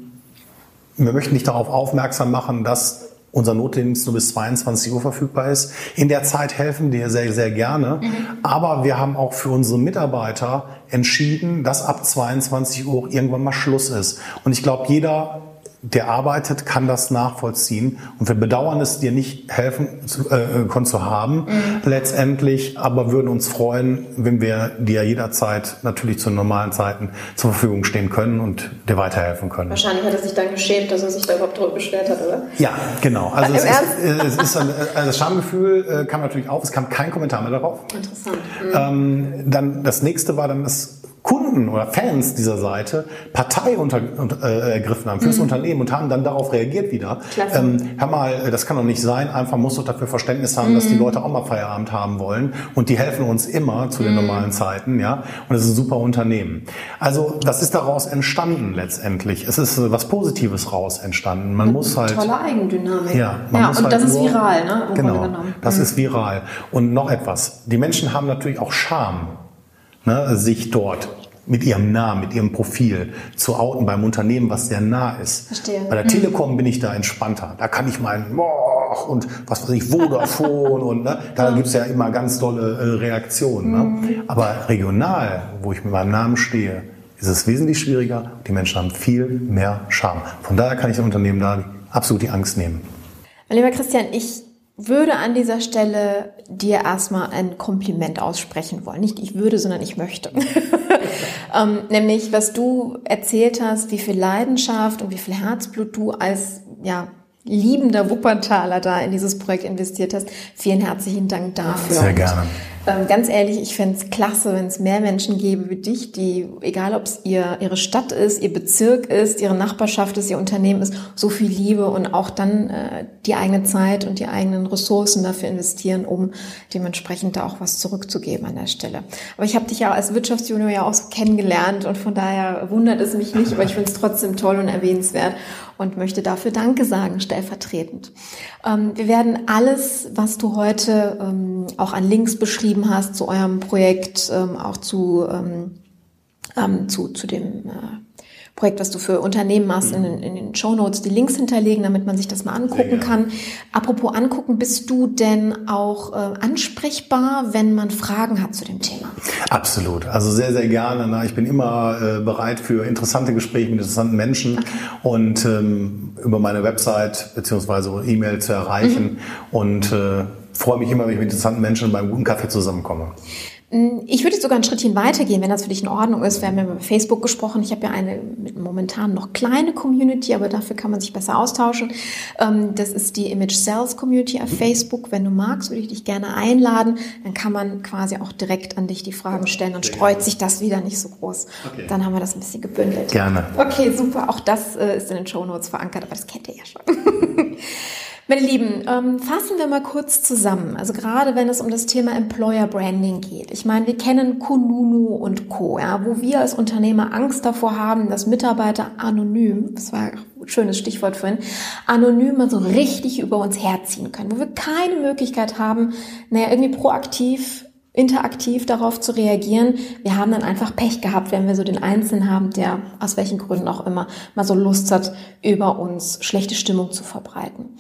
wir möchten dich darauf aufmerksam machen, dass unser Notdienst nur bis 22 Uhr verfügbar ist. In der Zeit helfen wir sehr, sehr gerne. Mhm. Aber wir haben auch für unsere Mitarbeiter entschieden, dass ab 22 Uhr irgendwann mal Schluss ist. Und ich glaube, jeder der arbeitet, kann das nachvollziehen. Und wir bedauern es, dir nicht helfen zu, äh, äh zu haben, mhm. letztendlich, aber würden uns freuen, wenn wir dir jederzeit natürlich zu normalen Zeiten zur Verfügung stehen können und dir weiterhelfen können. Wahrscheinlich hat er sich dann geschämt, dass er sich da überhaupt drüber beschwert hat, oder? Ja, genau. Also es ist, äh, es ist, ein, also das Schamgefühl äh, kam natürlich auf, es kam kein Kommentar mehr darauf. Interessant. Mhm. Ähm, dann das nächste war dann das Kunden oder Fans dieser Seite Partei unter, äh, ergriffen haben fürs mhm. Unternehmen und haben dann darauf reagiert wieder. Ähm, hör mal, äh, das kann doch nicht sein. Einfach muss doch dafür Verständnis haben, mhm. dass die mhm. Leute auch mal Feierabend haben wollen und die helfen uns immer zu den mhm. normalen Zeiten, ja. Und es ist ein super Unternehmen. Also das ist daraus entstanden letztendlich. Es ist äh, was Positives raus entstanden. Man muss halt tolle Eigendynamik. Ja, man ja muss und halt das ist viral, ne? Genau, das mhm. ist viral. Und noch etwas: Die Menschen haben natürlich auch Scham ne, sich dort mit ihrem Namen, mit ihrem Profil zu outen beim Unternehmen, was sehr nah ist. Verstehe. Bei der mhm. Telekom bin ich da entspannter. Da kann ich meinen Boah, und was weiß ich, Vodafone und ne, da gibt's ja immer ganz tolle äh, Reaktionen. Ne? Mhm. Aber regional, wo ich mit meinem Namen stehe, ist es wesentlich schwieriger. Die Menschen haben viel mehr Charme. Von daher kann ich dem Unternehmen da absolut die Angst nehmen. Lieber Christian, ich würde an dieser Stelle dir erstmal ein Kompliment aussprechen wollen. Nicht ich würde, sondern ich möchte. *laughs* ähm, nämlich, was du erzählt hast, wie viel Leidenschaft und wie viel Herzblut du als ja, liebender Wuppertaler da in dieses Projekt investiert hast. Vielen herzlichen Dank dafür. Sehr gerne. Ähm, ganz ehrlich, ich fände es klasse, wenn es mehr Menschen gäbe wie dich, die, egal ob es ihr, ihre Stadt ist, ihr Bezirk ist, ihre Nachbarschaft ist, ihr Unternehmen ist, so viel Liebe und auch dann äh, die eigene Zeit und die eigenen Ressourcen dafür investieren, um dementsprechend da auch was zurückzugeben an der Stelle. Aber ich habe dich ja als Wirtschaftsjunior ja auch so kennengelernt und von daher wundert es mich nicht, aber ich finde es trotzdem toll und erwähnenswert und möchte dafür Danke sagen, stellvertretend. Ähm, wir werden alles, was du heute ähm, auch an Links beschrieben hast zu eurem Projekt, ähm, auch zu, ähm, ähm, zu, zu dem äh, Projekt, was du für Unternehmen machst, in, in den Show Notes die Links hinterlegen, damit man sich das mal angucken kann. Apropos angucken, bist du denn auch äh, ansprechbar, wenn man Fragen hat zu dem Thema? Absolut. Also sehr, sehr gerne. Na, ich bin immer äh, bereit für interessante Gespräche mit interessanten Menschen okay. und ähm, über meine Website beziehungsweise E-Mail zu erreichen mhm. und äh, freue mich immer, wenn ich mit interessanten Menschen beim guten Kaffee zusammenkomme. Hm, ich würde sogar ein Schrittchen weitergehen, wenn das für dich in Ordnung ist. Wir haben ja über Facebook gesprochen. Ich habe ja eine momentan noch kleine Community, aber dafür kann man sich besser austauschen. Ähm, das ist die Image Sales Community auf Facebook. Wenn du magst, würde ich dich gerne einladen. Dann kann man quasi auch direkt an dich die Fragen stellen. Dann streut sich das wieder nicht so groß. Okay. Dann haben wir das ein bisschen gebündelt. Gerne. Okay, super. Auch das äh, ist in den Show Notes verankert, aber das kennt ihr ja schon. *laughs* Meine Lieben, ähm, fassen wir mal kurz zusammen. Also gerade wenn es um das Thema Employer Branding geht. Ich meine, wir kennen Kununu und Co., ja, wo wir als Unternehmer Angst davor haben, dass Mitarbeiter anonym, das war ein schönes Stichwort vorhin, anonym mal so richtig über uns herziehen können, wo wir keine Möglichkeit haben, naja, irgendwie proaktiv interaktiv darauf zu reagieren. Wir haben dann einfach Pech gehabt, wenn wir so den Einzelnen haben, der aus welchen Gründen auch immer mal so Lust hat, über uns schlechte Stimmung zu verbreiten.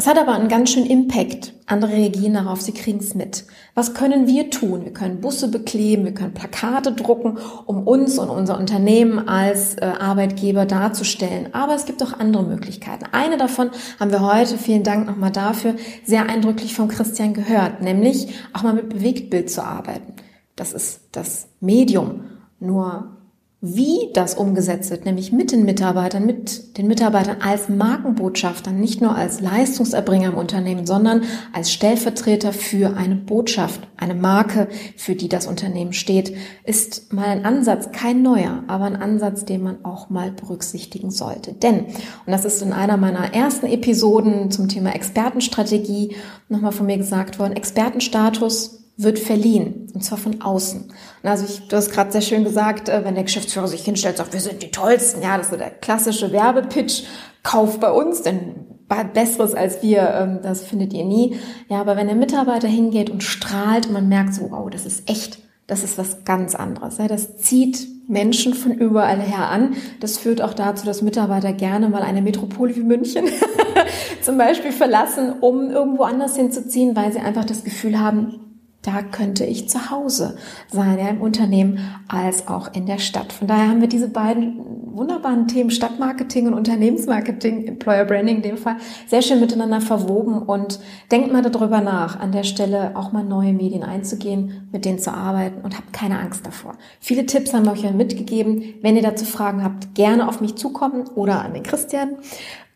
Es hat aber einen ganz schönen Impact. Andere reagieren darauf, sie kriegen es mit. Was können wir tun? Wir können Busse bekleben, wir können Plakate drucken, um uns und unser Unternehmen als äh, Arbeitgeber darzustellen. Aber es gibt auch andere Möglichkeiten. Eine davon haben wir heute, vielen Dank nochmal dafür, sehr eindrücklich vom Christian gehört, nämlich auch mal mit Bewegtbild zu arbeiten. Das ist das Medium. Nur wie das umgesetzt wird, nämlich mit den Mitarbeitern, mit den Mitarbeitern als Markenbotschafter, nicht nur als Leistungserbringer im Unternehmen, sondern als Stellvertreter für eine Botschaft, eine Marke, für die das Unternehmen steht, ist mal ein Ansatz, kein neuer, aber ein Ansatz, den man auch mal berücksichtigen sollte. Denn, und das ist in einer meiner ersten Episoden zum Thema Expertenstrategie nochmal von mir gesagt worden, Expertenstatus wird verliehen, und zwar von außen. Und also ich, du hast gerade sehr schön gesagt, äh, wenn der Geschäftsführer sich hinstellt und sagt, wir sind die Tollsten, ja, das ist so der klassische Werbepitch, kauf bei uns, denn Besseres als wir, ähm, das findet ihr nie. Ja, aber wenn der Mitarbeiter hingeht und strahlt und man merkt so, wow, das ist echt, das ist was ganz anderes. Ja, das zieht Menschen von überall her an. Das führt auch dazu, dass Mitarbeiter gerne mal eine Metropole wie München *laughs* zum Beispiel verlassen, um irgendwo anders hinzuziehen, weil sie einfach das Gefühl haben, da könnte ich zu Hause sein, ja, im Unternehmen als auch in der Stadt. Von daher haben wir diese beiden wunderbaren Themen Stadtmarketing und Unternehmensmarketing, Employer Branding in dem Fall, sehr schön miteinander verwoben und denkt mal darüber nach, an der Stelle auch mal neue Medien einzugehen, mit denen zu arbeiten und habt keine Angst davor. Viele Tipps haben wir euch ja mitgegeben. Wenn ihr dazu Fragen habt, gerne auf mich zukommen oder an den Christian.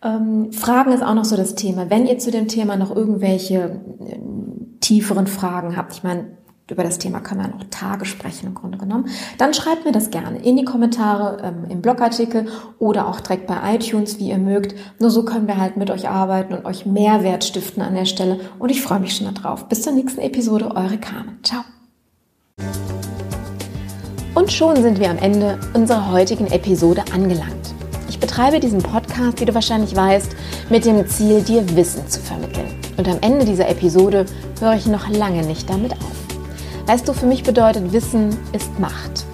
Ähm, Fragen ist auch noch so das Thema. Wenn ihr zu dem Thema noch irgendwelche äh, tieferen Fragen habt, ich meine, über das Thema können wir noch Tage sprechen im Grunde genommen, dann schreibt mir das gerne in die Kommentare ähm, im Blogartikel oder auch direkt bei iTunes, wie ihr mögt. Nur so können wir halt mit euch arbeiten und euch Mehrwert stiften an der Stelle. Und ich freue mich schon darauf. Bis zur nächsten Episode, eure Carmen. Ciao. Und schon sind wir am Ende unserer heutigen Episode angelangt. Ich betreibe diesen Podcast, wie du wahrscheinlich weißt, mit dem Ziel, dir Wissen zu vermitteln. Und am Ende dieser Episode höre ich noch lange nicht damit auf. Weißt du, für mich bedeutet Wissen ist Macht.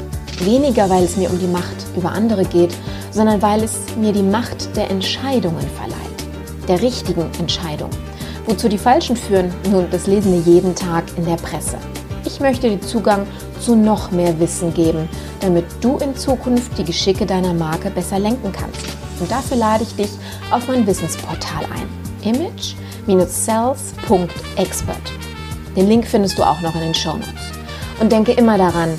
Weniger, weil es mir um die Macht über andere geht, sondern weil es mir die Macht der Entscheidungen verleiht. Der richtigen Entscheidung. Wozu die falschen führen, nun, das lesen wir jeden Tag in der Presse. Ich möchte dir Zugang zu noch mehr Wissen geben, damit du in Zukunft die Geschicke deiner Marke besser lenken kannst. Und dafür lade ich dich auf mein Wissensportal ein. Image-cells.expert. Den Link findest du auch noch in den Show Notes. Und denke immer daran,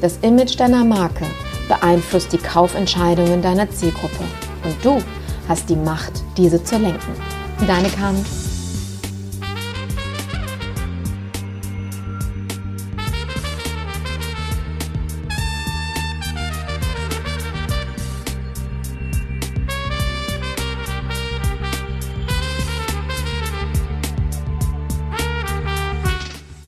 das Image deiner Marke beeinflusst die Kaufentscheidungen deiner Zielgruppe. Und du hast die Macht, diese zu lenken. Deine Carmen.